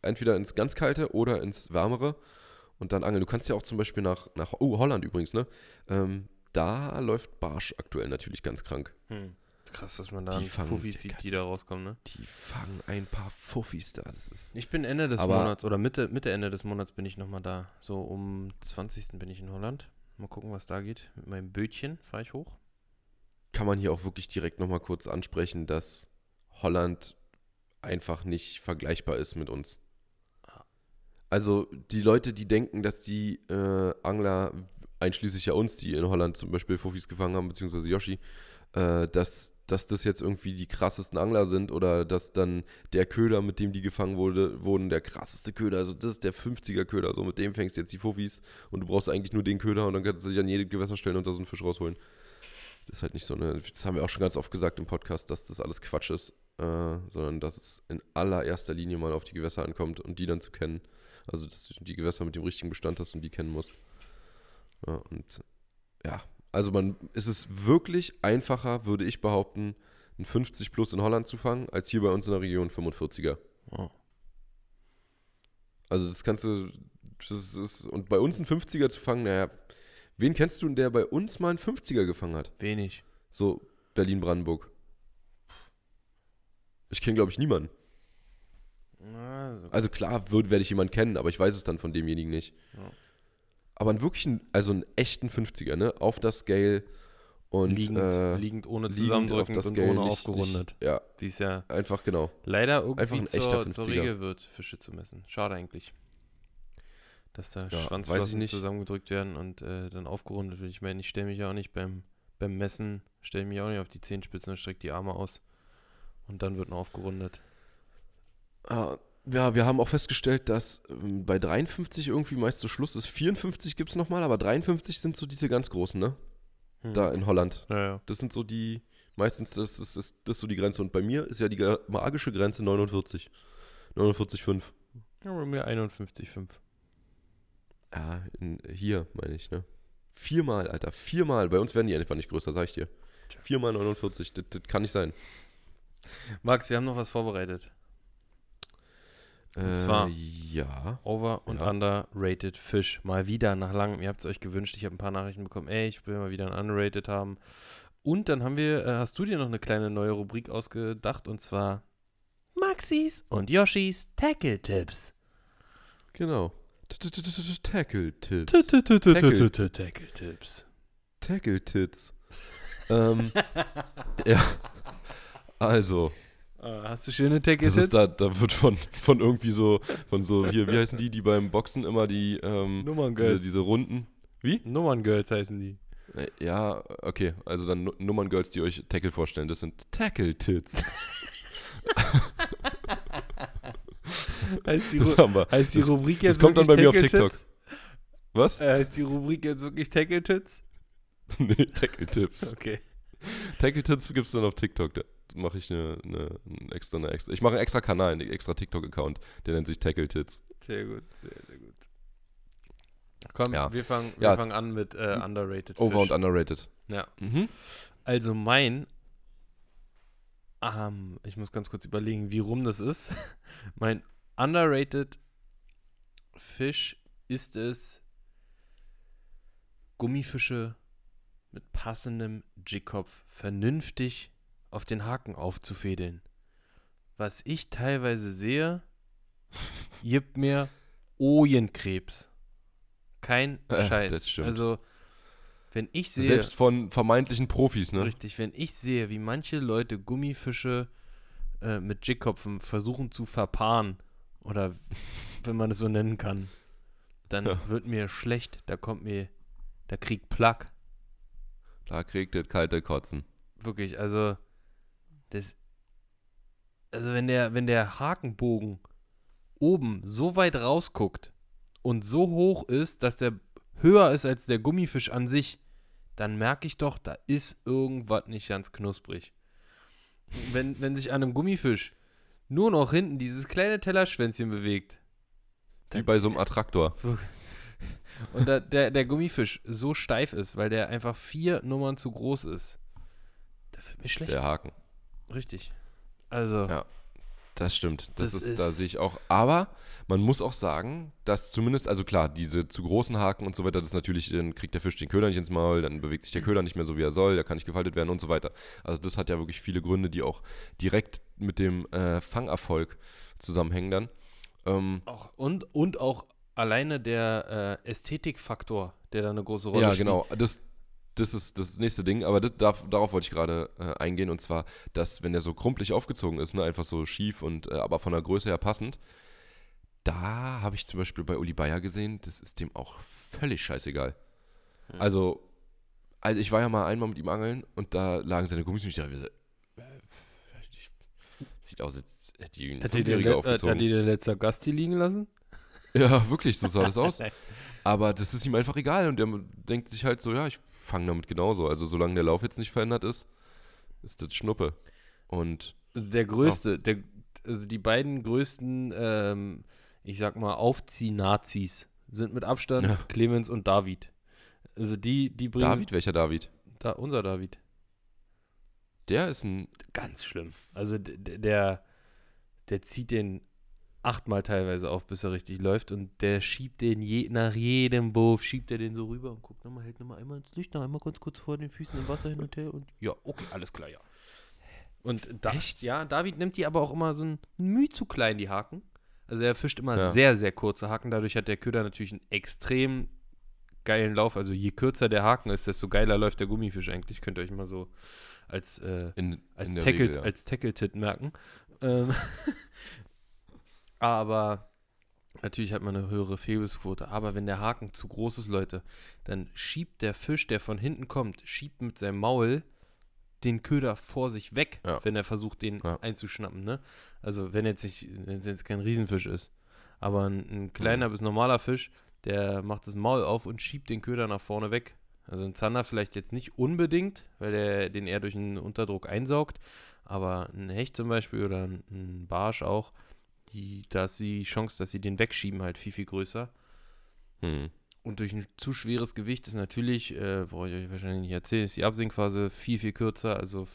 entweder ins ganz kalte oder ins wärmere und dann angeln. Du kannst ja auch zum Beispiel nach, nach oh, Holland übrigens, ne? Ähm, da läuft Barsch aktuell natürlich ganz krank. Hm. Krass, was man da Die an fangen- Fuffis sieht, die da rauskommen, ne? Die fangen ein paar Fuffis da. Ich bin Ende des Aber- Monats oder Mitte, Mitte, Ende des Monats bin ich nochmal da. So um 20. bin ich in Holland. Mal gucken, was da geht. Mit meinem Bötchen fahre ich hoch. kann man hier auch wirklich direkt nochmal kurz ansprechen, dass Holland einfach nicht vergleichbar ist mit uns. Also die Leute, die denken, dass die äh, Angler, einschließlich ja uns, die in Holland zum Beispiel Fuffis gefangen haben, beziehungsweise Yoshi, äh, dass, dass das jetzt irgendwie die krassesten Angler sind oder dass dann der Köder, mit dem die gefangen wurde, wurden, der krasseste Köder, also das ist der 50er Köder, so mit dem fängst du jetzt die Fuffis und du brauchst eigentlich nur den Köder und dann kannst du dich an jede Gewässer stellen und da so einen Fisch rausholen. Das ist halt nicht so eine, das haben wir auch schon ganz oft gesagt im Podcast, dass das alles Quatsch ist, äh, sondern dass es in allererster Linie mal auf die Gewässer ankommt und die dann zu kennen. Also, dass du die Gewässer mit dem richtigen Bestand hast und die kennen musst. Ja, und ja, also man, ist es wirklich einfacher, würde ich behaupten, ein 50 plus in Holland zu fangen, als hier bei uns in der Region 45er. Oh. Also das kannst du, das ist, und bei uns einen 50er zu fangen, naja, wen kennst du denn, der bei uns mal einen 50er gefangen hat? Wenig. So Berlin-Brandenburg. Ich kenne, glaube ich, niemanden. Also, Also klar werde ich jemanden kennen, aber ich weiß es dann von demjenigen nicht. Ja. Aber einen wirklichen, also einen echten 50er, ne? Auf das Scale und liegend, äh, liegend ohne zusammendrücken und Scale, ohne nicht- aufgerundet. Nicht, ja, Die ist ja einfach genau. leider Einfach irgendwie ein echter zur, zur 50er. Regel wird, Fische zu messen. Schade eigentlich. Dass da ich Schwanzflossen nicht. zusammengedrückt werden und äh, dann aufgerundet wird. Ich meine, ich stelle mich ja auch nicht beim, beim Messen, stelle mich auch nicht auf die Zehenspitzen und strecke die Arme aus. Und dann wird noch aufgerundet. Ah, ja, wir haben auch festgestellt, dass ähm, bei 53 irgendwie meist so Schluss ist. 54 gibt es nochmal, aber 53 sind so diese ganz großen, ne? Hm. Da in Holland. Ja, ja. Das sind so die, meistens das ist, das, das ist so die Grenze. Und bei mir ist ja die magische Grenze 49. 49,5. Ja, bei mir 51,5. Ja, in, hier meine ich, ne? Viermal, Alter, viermal. Bei uns werden die einfach nicht größer, sag ich dir. Viermal 49, das, das kann nicht sein. Max, wir haben noch was vorbereitet. Und zwar- Ja. Over und Ja. underrated Fisch. Mal wieder nach langem. Ihr habt es euch gewünscht. Ich habe ein paar Nachrichten bekommen. Ey, ich will mal wieder ein underrated haben. Und dann haben wir, äh, hast du dir noch eine kleine neue Rubrik ausgedacht und zwar Maxis und Yoshis Tackle-Tipps. Genau. Tackle-Tits. Tackle-Tipps. Tackle-Tits. ähm, ja. Also, Hast du schöne das Tackle-Tipps? ist da, da wird von, von irgendwie so, von so, hier, wie heißen die, die beim Boxen immer die, ähm, diese, Nummerngirls. diese Runden. Wie? Nummerngirls heißen die. Äh, Ja, okay. Also dann Nu- Nummern-Girls, die euch Tackle vorstellen. Das sind Tackle-Tits. Heißt die, Das haben wir. heißt die das- Rubrik jetzt das kommt dann bei mir auf TikTok. Was? Äh, heißt die Rubrik jetzt wirklich Tackle-Tits? nee, Tackle-Tips. Okay. Tackle-Tits gibt es dann auf TikTok. Da mache ich eine, eine, eine extra, eine extra. Ich mache einen extra Kanal, einen extra TikTok-Account. Der nennt sich Tackle-Tits. Sehr gut, sehr, sehr gut. Komm, Ja. wir, fangen, wir Ja. fangen an mit äh, underrated Over Fisch. und underrated. Ja. Mhm. Also mein, ähm, ich muss ganz kurz überlegen, wie rum das ist. mein underrated Fisch ist es, Gummifische mit passendem Jigkopf vernünftig auf den Haken aufzufädeln. Was ich teilweise sehe, gibt mir Ojenkrebs. Kein Äh, Scheiß. Also, wenn ich sehe. Selbst von vermeintlichen Profis, ne? Richtig, wenn ich sehe, wie manche Leute Gummifische äh, mit Jigkopfen versuchen zu verpaaren, oder wenn man es so nennen kann, dann Ja. wird mir schlecht, da kommt mir, da kriegt Plack. Da kriegt das kalte Kotzen. Wirklich, also das, also wenn der, wenn der Hakenbogen oben so weit rausguckt und so hoch ist, dass der höher ist als der Gummifisch an sich, dann merke ich doch, da ist irgendwas nicht ganz knusprig. Wenn, wenn sich an einem Gummifisch nur noch hinten dieses kleine Tellerschwänzchen bewegt Wie bei so einem Attraktor. und da, der, der Gummifisch so steif ist, weil der einfach vier Nummern zu groß ist, da wird mir schlecht. Der Haken. Richtig. Also, Ja. Das stimmt. Das, Das ist, da ist- sehe ich auch. Aber man muss auch sagen, dass zumindest, also klar, diese zu großen Haken und so weiter, das natürlich, dann kriegt der Fisch den Köder nicht ins Maul, dann bewegt sich der Köder nicht mehr so, wie er soll, der kann nicht gefaltet werden und so weiter. Also das hat ja wirklich viele Gründe, die auch direkt mit dem äh, Fangerfolg zusammenhängen dann. Ähm, auch, und, und auch alleine der äh, Ästhetikfaktor, der da eine große Rolle ja, spielt. genau. Das, das ist das nächste Ding, aber das, darf, darauf wollte ich gerade äh, eingehen und zwar, dass wenn der so krumpelig aufgezogen ist, ne, einfach so schief und äh, aber von der Größe her passend, da habe ich zum Beispiel bei Uli Bayer gesehen, das ist dem auch völlig scheißegal. Hm. Also, also ich war ja mal einmal mit ihm angeln und da lagen seine Gummis und ich dachte, äh, sieht aus, als hätte die einen Hat die, der, äh, aufgezogen. hat die der letzte Gast hier liegen lassen? Ja, wirklich, so sah das aus. Aber das ist ihm einfach egal und er denkt sich halt so, ja, ich fange damit genauso. Also solange der Lauf jetzt nicht verändert ist, ist das Schnuppe. Und Also der größte, der, also die beiden größten, ähm, ich sag mal, Aufzieh-Nazis sind mit Abstand Ja. Clemens und David. Also die, die bringen. David, welcher David? Da, unser David. Der ist ein, Ganz schlimm. Also d- d- der, der zieht den achtmal teilweise auf, bis er richtig läuft und der schiebt den je, nach jedem Wurf, schiebt er den so rüber und guckt nochmal, hält nochmal einmal ins Licht, noch einmal ganz kurz vor den Füßen im Wasser hin und her und ja, okay, alles klar, ja. Und da, Echt? ja, David nimmt die aber auch immer so ein Mühe zu klein, die Haken. Also er fischt immer Ja. sehr, sehr kurze Haken, dadurch hat der Köder natürlich einen extrem geilen Lauf. Also je kürzer der Haken ist, desto geiler läuft der Gummifisch eigentlich. Könnt ihr euch mal so als äh, in, als in Tackle, Regel, ja. als Tackle-Tit merken. Ähm, aber natürlich hat man eine höhere Fehlbissquote. Aber wenn der Haken zu groß ist, Leute, dann schiebt der Fisch, der von hinten kommt, schiebt mit seinem Maul den Köder vor sich weg, Ja. wenn er versucht, den Ja. einzuschnappen, ne? Also wenn jetzt nicht, wenn es jetzt kein Riesenfisch ist. Aber ein, ein Mhm. kleiner bis normaler Fisch, der macht das Maul auf und schiebt den Köder nach vorne weg. Also ein Zander vielleicht jetzt nicht unbedingt, weil der den eher durch einen Unterdruck einsaugt. Aber ein Hecht zum Beispiel oder ein Barsch auch, die, da ist die Chance, dass sie den wegschieben, halt viel, viel größer. Hm. Und durch ein zu schweres Gewicht ist natürlich, äh, brauche ich euch wahrscheinlich nicht erzählen, ist die Absinkphase viel, viel kürzer. Also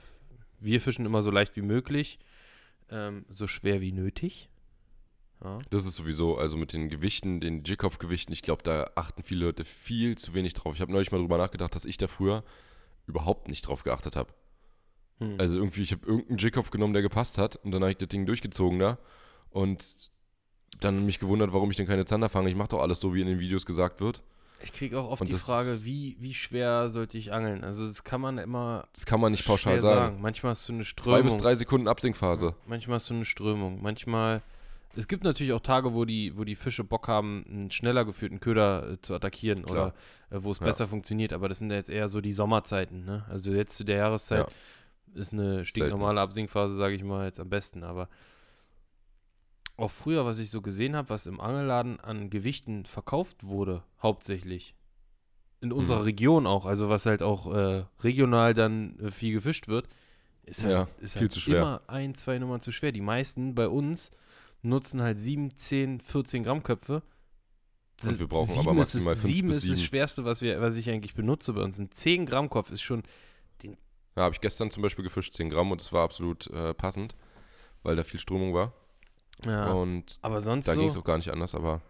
wir fischen immer so leicht wie möglich, ähm, so schwer wie nötig. Ja. Das ist sowieso, also mit den Gewichten, den J-Kopf-Gewichten, ich glaube, da achten viele Leute viel zu wenig drauf. Ich habe neulich mal drüber nachgedacht, dass ich da früher überhaupt nicht drauf geachtet habe. Hm. Also irgendwie, ich habe irgendeinen J-Kopf genommen, der gepasst hat und dann habe ich das Ding durchgezogen da und dann mich gewundert, warum ich denn keine Zander fange. Ich mache doch alles so, wie in den Videos gesagt wird. ich kriege auch oft und die Frage, wie, wie schwer sollte ich angeln? Also das kann man immer Das kann man nicht pauschal schwer sagen. Manchmal hast du eine Zwei Strömung. bis drei Sekunden Absinkphase. Manchmal hast du eine Strömung. Manchmal. Es gibt natürlich auch Tage, wo die, wo die Fische Bock haben, einen schneller geführten Köder äh, zu attackieren Klar. oder äh, wo es Ja. besser funktioniert. Aber das sind ja jetzt eher so die Sommerzeiten. Ne? Also jetzt zu der Jahreszeit Ja. ist eine stinknormale Absinkphase, sage ich mal, jetzt am besten. Aber auch früher, was ich so gesehen habe, was im Angelladen an Gewichten verkauft wurde, hauptsächlich. In unserer Mhm. Region auch, also was halt auch äh, regional dann äh, viel gefischt wird, ist halt, Ja, ist viel halt zu schwer. immer ein, zwei Nummern zu schwer. Die meisten bei uns nutzen halt 7, 10, 14 Gramm Köpfe. Und wir brauchen aber ist maximal das, fünf sieben bis ist das. Schwerste, was, wir, was ich eigentlich benutze bei uns. Ein 10 Gramm Kopf ist schon, Ja, habe ich gestern zum Beispiel gefischt, 10 Gramm und es war absolut äh, passend, weil da viel Strömung war. Ja, Und aber sonst da so, ging es auch gar nicht anders, aber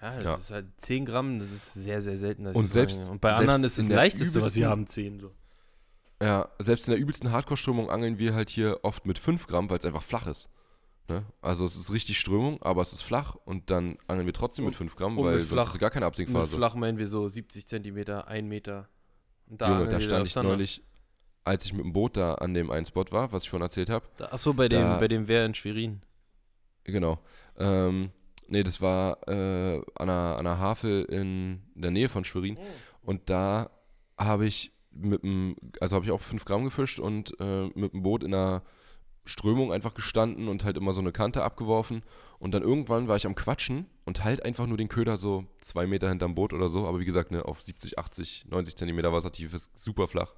Ja, das Ja. ist halt 10 Gramm, das ist sehr, sehr selten. Und selbst- und bei selbst anderen ist das leichteste, was sie haben, 10 so. ja, selbst in der übelsten Hardcore-Strömung angeln wir halt hier oft mit 5 Gramm, weil es einfach flach ist. Ne? Also es ist richtig Strömung, aber es ist flach und dann angeln wir trotzdem mit 5 Gramm, und weil mit sonst flach- hast du gar keine Mit Absinkphase. flach meinen wir so 70 Zentimeter, 1 Meter. Und da Junge, da stand ich neulich, als ich mit dem Boot da an dem einen Spot war, was ich vorhin erzählt habe, achso, bei dem, Da- bei dem Wehr in Schwerin. Genau. Ähm, nee, das war äh, an, einer, an einer Havel in der Nähe von Schwerin. Und da habe ich mit dem, also habe ich auch 5 Gramm gefischt und äh, mit dem Boot in einer Strömung einfach gestanden und halt immer so eine Kante abgeworfen. Und dann irgendwann war ich am Quatschen und halt einfach nur den Köder so zwei Meter hinterm Boot oder so. Aber wie gesagt, ne, auf 70, 80, 90 Zentimeter Wassertiefe ist super flach.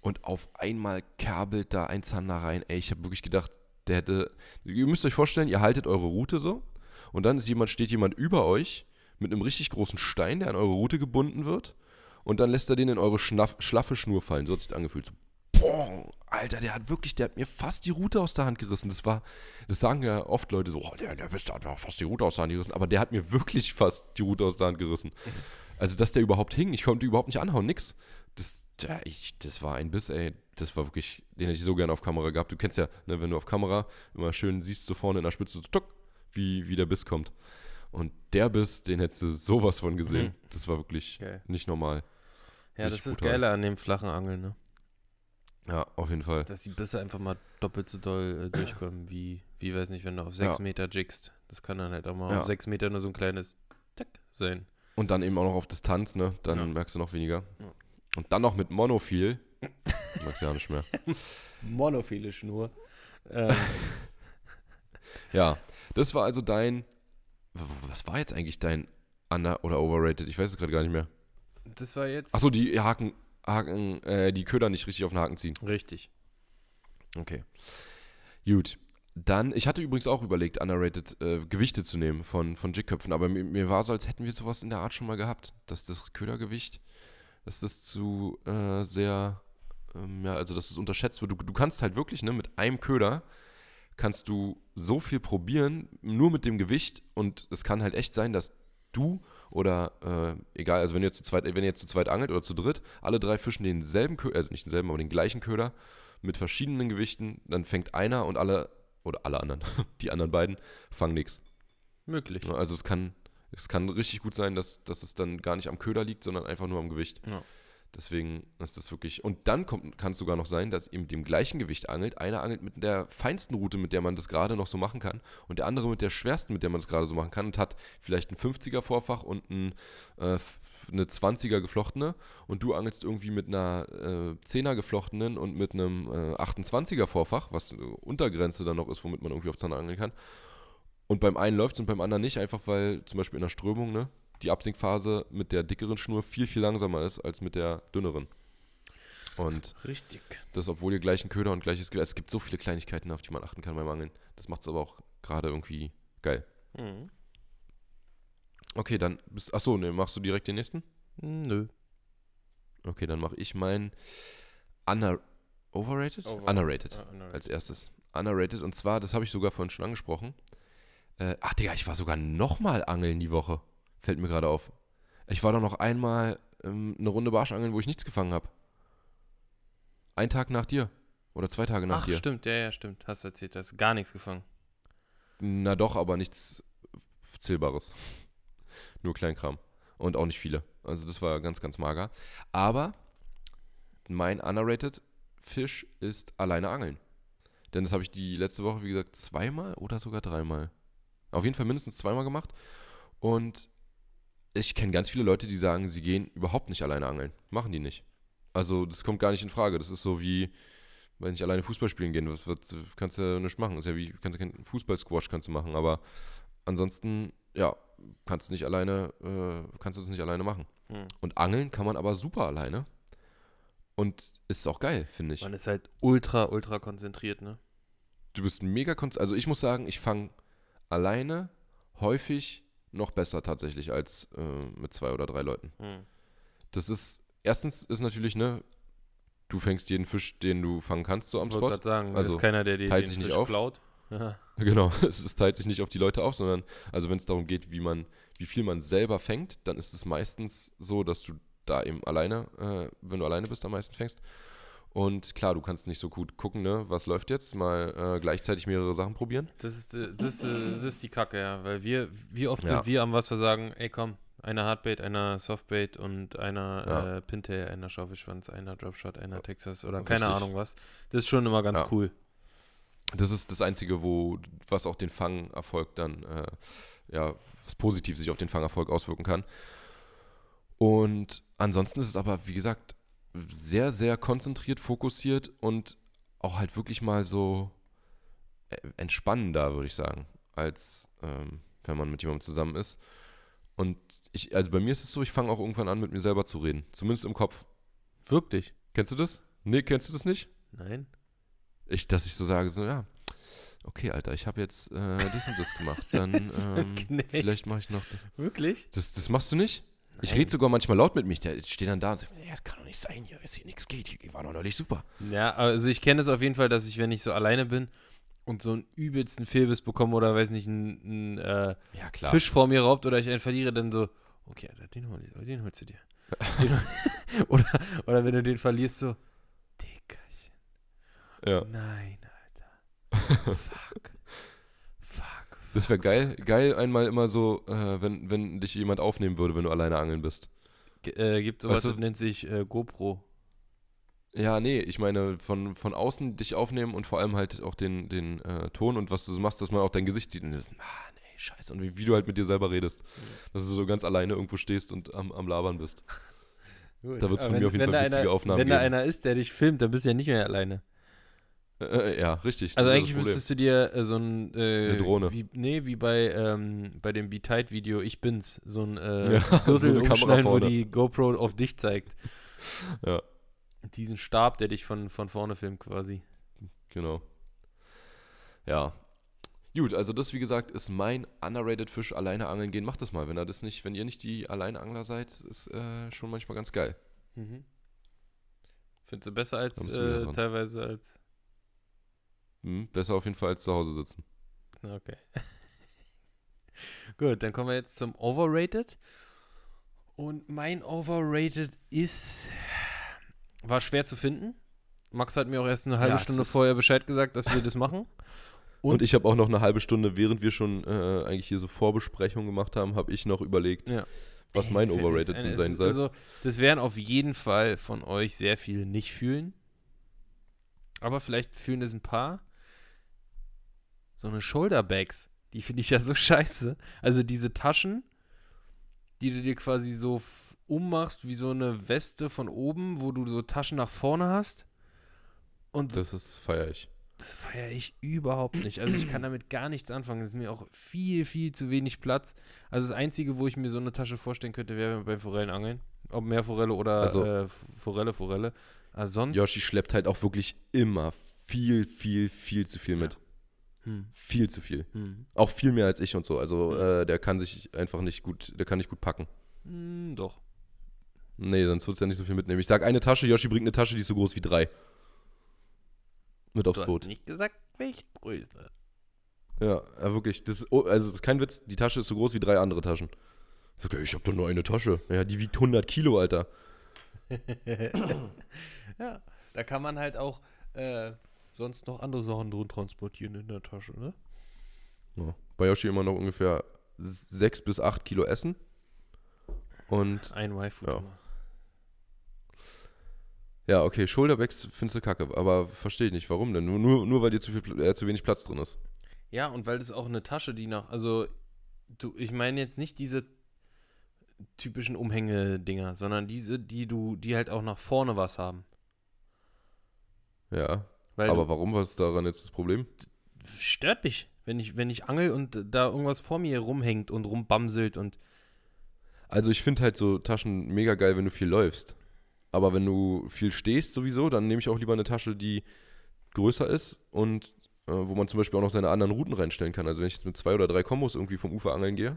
Und auf einmal kerbelt da ein Zander rein. Ey, ich habe wirklich gedacht, der hätte. Ihr müsst euch vorstellen, ihr haltet eure Route so. Und dann ist jemand, steht jemand über euch mit einem richtig großen Stein, der an eure Route gebunden wird. Und dann lässt er den in eure schnaff, schlaffe Schnur fallen. So hat sich angefühlt. So, boah, Alter, der hat wirklich, der hat mir fast die Route aus der Hand gerissen. Das war, das sagen ja oft Leute so, oh, der, der bist, hat mir fast die Route aus der Hand gerissen. Aber der hat mir wirklich fast die Route aus der Hand gerissen. Also, dass der überhaupt hing, ich konnte überhaupt nicht anhauen, nix. Das, ja, ich, das war ein Biss, ey. Das war wirklich, den hätte ich so gerne auf Kamera gehabt. Du kennst ja, ne, wenn du auf Kamera immer schön siehst, so vorne in der Spitze, tuck, wie, wie der Biss kommt. Und der Biss, den hättest du sowas von gesehen. Mhm. Das war wirklich Geil. nicht normal. Ja, Richtig das ist brutal. geiler an dem flachen Angeln, ne? Ja, auf jeden Fall. Dass die Bisse einfach mal doppelt so doll äh, durchkommen, wie, wie, weiß nicht, wenn du auf 6 Ja. Meter jiggst. Das kann dann halt auch mal Ja. auf 6 Meter nur so ein kleines Tack sein. Und dann eben auch noch auf Distanz, ne? Dann Ja. merkst du noch weniger. Und dann noch mit Monophil. Magst du ja nicht mehr. Monophile Schnur. Ähm, Ja, das war also dein. Was war jetzt eigentlich dein under- oder overrated? Ich weiß es gerade gar nicht mehr. das war jetzt. Achso, die Haken, Haken, äh, die Köder nicht richtig auf den Haken ziehen. Richtig. Okay. Gut. Dann, ich hatte übrigens auch überlegt, underrated äh, Gewichte zu nehmen von, von Jigköpfen, aber mir, mir war so, als hätten wir sowas in der Art schon mal gehabt, dass das Ködergewicht, dass das zu äh, sehr, ähm, ja, also dass es unterschätzt wird. Du, du kannst halt wirklich, ne, mit einem Köder kannst du so viel probieren, nur mit dem Gewicht und es kann halt echt sein, dass du oder äh, egal, also wenn ihr jetzt zu zweit, wenn ihr jetzt zu zweit angelt oder zu dritt, alle drei fischen denselben Köder, also nicht denselben, aber den gleichen Köder mit verschiedenen Gewichten, dann fängt einer und alle oder alle anderen, die anderen beiden fangen nichts. Möglich. Also es kann, es kann richtig gut sein, dass, dass es dann gar nicht am Köder liegt, sondern einfach nur am Gewicht. Ja. Deswegen ist das wirklich. Und dann kann es sogar noch sein, dass ihr mit dem gleichen Gewicht angelt. Einer angelt mit der feinsten Route, mit der man das gerade noch so machen kann. Und der andere mit der schwersten, mit der man das gerade so machen kann. Und hat vielleicht ein 50er Vorfach und ein, äh, eine 20er geflochtene. Und du angelst irgendwie mit einer äh, 10er geflochtenen und mit einem äh, 28er Vorfach, was eine Untergrenze dann noch ist, womit man irgendwie auf Zander angeln kann. Und beim einen läuft es und beim anderen nicht, einfach weil zum Beispiel in der Strömung, ne? die Absinkphase mit der dickeren Schnur viel, viel langsamer ist als mit der dünneren. Und Richtig. das, obwohl ihr gleichen Köder und gleiches Gewicht. Es gibt so viele Kleinigkeiten, auf die man achten kann beim Angeln. Das macht es aber auch gerade irgendwie geil. Mhm. Okay, dann bist. Achso, ne, machst du direkt den nächsten? Nö. Okay, dann mache ich meinen Under Overrated? Over- Underrated Ah, underrated. als erstes. Underrated. Und zwar, das habe ich sogar vorhin schon angesprochen. Äh, ach, Digga, ich war sogar nochmal angeln die Woche. Fällt mir gerade auf. Ich war doch noch einmal ähm, eine Runde Barschangeln, wo ich nichts gefangen habe. Ein Tag nach dir. Oder zwei Tage nach Ach, dir. stimmt, ja, ja, stimmt. Hast erzählt, hast gar nichts gefangen. Na doch, aber nichts Zählbares. Nur Kleinkram. Und auch nicht viele. Also das war ganz, ganz mager. Aber mein underrated Fisch ist alleine angeln. Denn das habe ich die letzte Woche, wie gesagt, zweimal oder sogar dreimal. Auf jeden Fall mindestens zweimal gemacht. Und ich kenne ganz viele Leute, die sagen, sie gehen überhaupt nicht alleine angeln. Machen die nicht. Also das kommt gar nicht in Frage. Das ist so wie, wenn ich alleine Fußball spielen gehen, was, was kannst du nicht machen. Das ist ja wie, kannst du keinen Fußball-Squash kannst du machen, aber ansonsten, ja, kannst du nicht alleine, äh, kannst du das nicht alleine machen. Hm. Und angeln kann man aber super alleine. Und ist auch geil, finde ich. Man ist halt ultra, ultra konzentriert, ne? Du bist mega konzentriert. Also ich muss sagen, ich fange alleine häufig noch besser tatsächlich als äh, mit zwei oder drei Leuten. Hm. Das ist, erstens ist natürlich, ne, du fängst jeden Fisch, den du fangen kannst, so am Ich wollte Spot. gerade sagen, Also, also, ist keiner, der dir teilt den sich nicht Fisch auf. klaut. Ja. Genau, es, es teilt sich nicht auf die Leute auf, sondern also wenn es darum geht, wie man, wie viel man selber fängt, dann ist es meistens so, dass du da eben alleine, äh, wenn du alleine bist, am meisten fängst. Und klar, du kannst nicht so gut gucken, ne, was läuft jetzt, mal äh, gleichzeitig mehrere Sachen probieren. Das ist, äh, das, ist, äh, das ist die Kacke, ja. Weil wir, wie oft Ja. sind wir am Wasser sagen, ey komm, einer Hardbait, einer Softbait und einer Ja. äh, Pintail, einer Schaufelschwanz, einer Dropshot, einer Texas oder Richtig. keine Ahnung was. Das ist schon immer ganz Ja. cool. Das ist das Einzige, wo, was auch den Fangerfolg dann, ja, was positiv sich auf den Fangerfolg auswirken kann. Und ansonsten ist es aber, wie gesagt, sehr, sehr konzentriert, fokussiert und auch halt wirklich mal so äh, entspannender, würde ich sagen, als ähm, wenn man mit jemandem zusammen ist. Und ich, also bei mir ist es so, ich fange auch irgendwann an, mit mir selber zu reden. Zumindest im Kopf. Wirklich? Kennst du das? Nee, kennst du das nicht? Nein? Ich, dass ich so sage, so, ja, okay, Alter, ich habe jetzt äh, dies und das gemacht. Dann ähm, vielleicht mache ich noch. Wirklich? Das, das machst du nicht? Ich rede sogar manchmal laut mit mich. Der steht dann da und sagt, ja, das kann doch nicht sein, hier, dass hier nichts geht. Hier war doch neulich super. Ja, also ich kenne es auf jeden Fall, dass ich, wenn ich so alleine bin und so einen übelsten Fehlbiss bekomme oder weiß nicht, einen, einen äh, Ja, Fisch vor mir raubt oder ich einen verliere, dann so, okay, den, hol ich, den holst du dir. Den, oder, oder wenn du den verlierst, so, Dickerchen, Ja. nein, Alter. Fuck. Das wäre geil. Geil einmal immer so, äh, wenn, wenn dich jemand aufnehmen würde, wenn du alleine angeln bist. G äh, gibt sowas, Weißt du? das nennt sich äh, GoPro. Ja, nee, ich meine, von, von außen dich aufnehmen und vor allem halt auch den, den äh, Ton und was du so machst, dass man auch dein Gesicht sieht und das, Mann, ey, scheiße. Und wie, wie du halt mit dir selber redest. Dass du so ganz alleine irgendwo stehst und am, am Labern bist. Gut. Da wird's von Aber mir auf jeden wenn Fall da witzige einer, Aufnahmen Wenn da geben. einer ist, der dich filmt, dann bist du ja nicht mehr alleine. Äh, äh, ja, richtig. Also eigentlich müsstest du dir äh, so ein äh, Eine Drohne. Wie, nee, wie bei, ähm, bei dem Be-Tight-Video Ich bin's, so ein äh, Ja, so Gürtel Kamera umschneiden, wo die GoPro auf dich zeigt. Ja. Diesen Stab, der dich von, von vorne filmt quasi. Genau. Ja. Gut, also das, wie gesagt, ist mein underrated Fisch, alleine angeln gehen. Macht das mal, wenn ihr das nicht, wenn ihr nicht die Alleinangler seid, ist äh, schon manchmal ganz geil. Mhm. Findest du besser als äh, teilweise als. Hm, besser auf jeden Fall als zu Hause sitzen. Okay. Gut, dann kommen wir jetzt zum Overrated. Und mein Overrated ist. War schwer zu finden. Max hat mir auch erst eine halbe Ja, Stunde vorher Bescheid gesagt, dass wir das machen. Und, Und- ich habe auch noch eine halbe Stunde, während wir schon äh, eigentlich hier so Vorbesprechungen gemacht haben, habe ich noch überlegt, Ja. was Ey, mein Overrated ein, es sein soll. Also, das werden auf jeden Fall von euch sehr viele nicht fühlen. Aber vielleicht fühlen es ein paar. So eine Shoulderbags, die finde ich ja so scheiße. Also diese Taschen, die du dir quasi so ummachst wie so eine Weste von oben, wo du so Taschen nach vorne hast. Und das ist feier ich. das feiere ich überhaupt nicht. Also ich kann damit gar nichts anfangen. Das ist mir auch viel, viel zu wenig Platz. Also das Einzige, wo ich mir so eine Tasche vorstellen könnte, wäre beim Forellenangeln. Ob Meerforelle oder Also- äh, Forelle, Forelle. Aber sonst. Yoshi schleppt halt auch wirklich immer viel, viel, viel zu viel mit. Hm, Viel zu viel. hm, Auch viel mehr als ich und so. Also äh, der kann sich einfach nicht gut, der kann nicht gut packen. hm, doch. Nee, sonst würdest du ja nicht so viel mitnehmen. Ich sag eine Tasche, Yoshi bringt eine Tasche, die ist so groß wie drei. Mit aufs Du Boot. hast nicht gesagt, welche Größe. Ja, ja, wirklich. Das, oh, also das ist kein Witz, die Tasche ist so groß wie drei andere Taschen. Ich sag, ey, ich hab doch nur eine Tasche. Ja, die wiegt 100 Kilo, Alter. Ja, da kann man halt auch äh, sonst noch andere Sachen drin transportieren in der Tasche, ne? Ja. Bei Yoshi immer noch ungefähr 6 bis 8 Kilo Essen. Und Ein Waifu. Ja. immer. ja, okay, Shoulderbags findest du kacke, aber verstehe ich nicht, warum denn? Nur, nur, nur weil dir zu, viel, äh, zu wenig Platz drin ist. Ja, und weil das auch eine Tasche, die nach, also du, ich meine jetzt nicht diese typischen Umhängedinger, sondern diese, die du, die halt auch nach vorne was haben. Ja, Weil aber warum? Was ist daran jetzt das Problem? stört mich, wenn ich, wenn ich angel und da irgendwas vor mir rumhängt und rumbamselt und Also ich finde halt so Taschen mega geil, wenn du viel läufst. Aber wenn du viel stehst sowieso, dann nehme ich auch lieber eine Tasche, die größer ist und äh, wo man zum Beispiel auch noch seine anderen Routen reinstellen kann. Also wenn ich jetzt mit zwei oder drei Kombos irgendwie vom Ufer angeln gehe,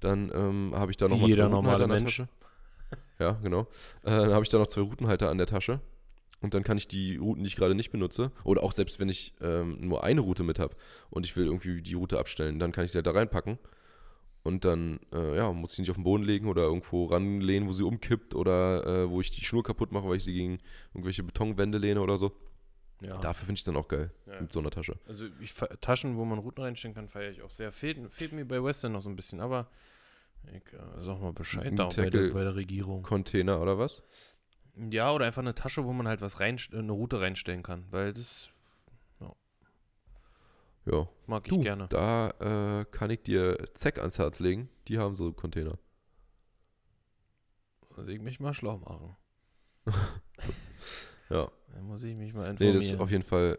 dann ähm, habe ich da Wie noch mal jeder zwei Routenhalter an der. Tasche. Ja, genau. Äh, dann habe ich da noch zwei Routenhalter an der Tasche. Und dann kann ich die Routen, die ich gerade nicht benutze, oder auch selbst wenn ich ähm, nur eine Route mit habe und ich will irgendwie die Route abstellen, dann kann ich sie halt da reinpacken. Und dann, äh, ja, muss ich sie nicht auf den Boden legen oder irgendwo ranlehnen, wo sie umkippt oder äh, wo ich die Schnur kaputt mache, weil ich sie gegen irgendwelche Betonwände lehne oder so. ja. Dafür finde ich es dann auch geil Ja. mit so einer Tasche. Also ich Taschen, wo man Routen reinstellen kann, feiere ich auch sehr. Fehlt, fehlt mir bei Western noch so ein bisschen, aber ich äh, sag mal Bescheid da bei der, bei der Regierung. Container oder was? Ja, oder einfach eine Tasche, wo man halt was rein, eine Route reinstellen kann, weil das Ja. mag ich Du, gerne. da äh, kann ich dir Zeck ans Herz legen. Die haben so Container. Muss ich mich mal schlau machen. Ja. Dann muss ich mich mal Nee, informieren. das ist auf jeden Fall.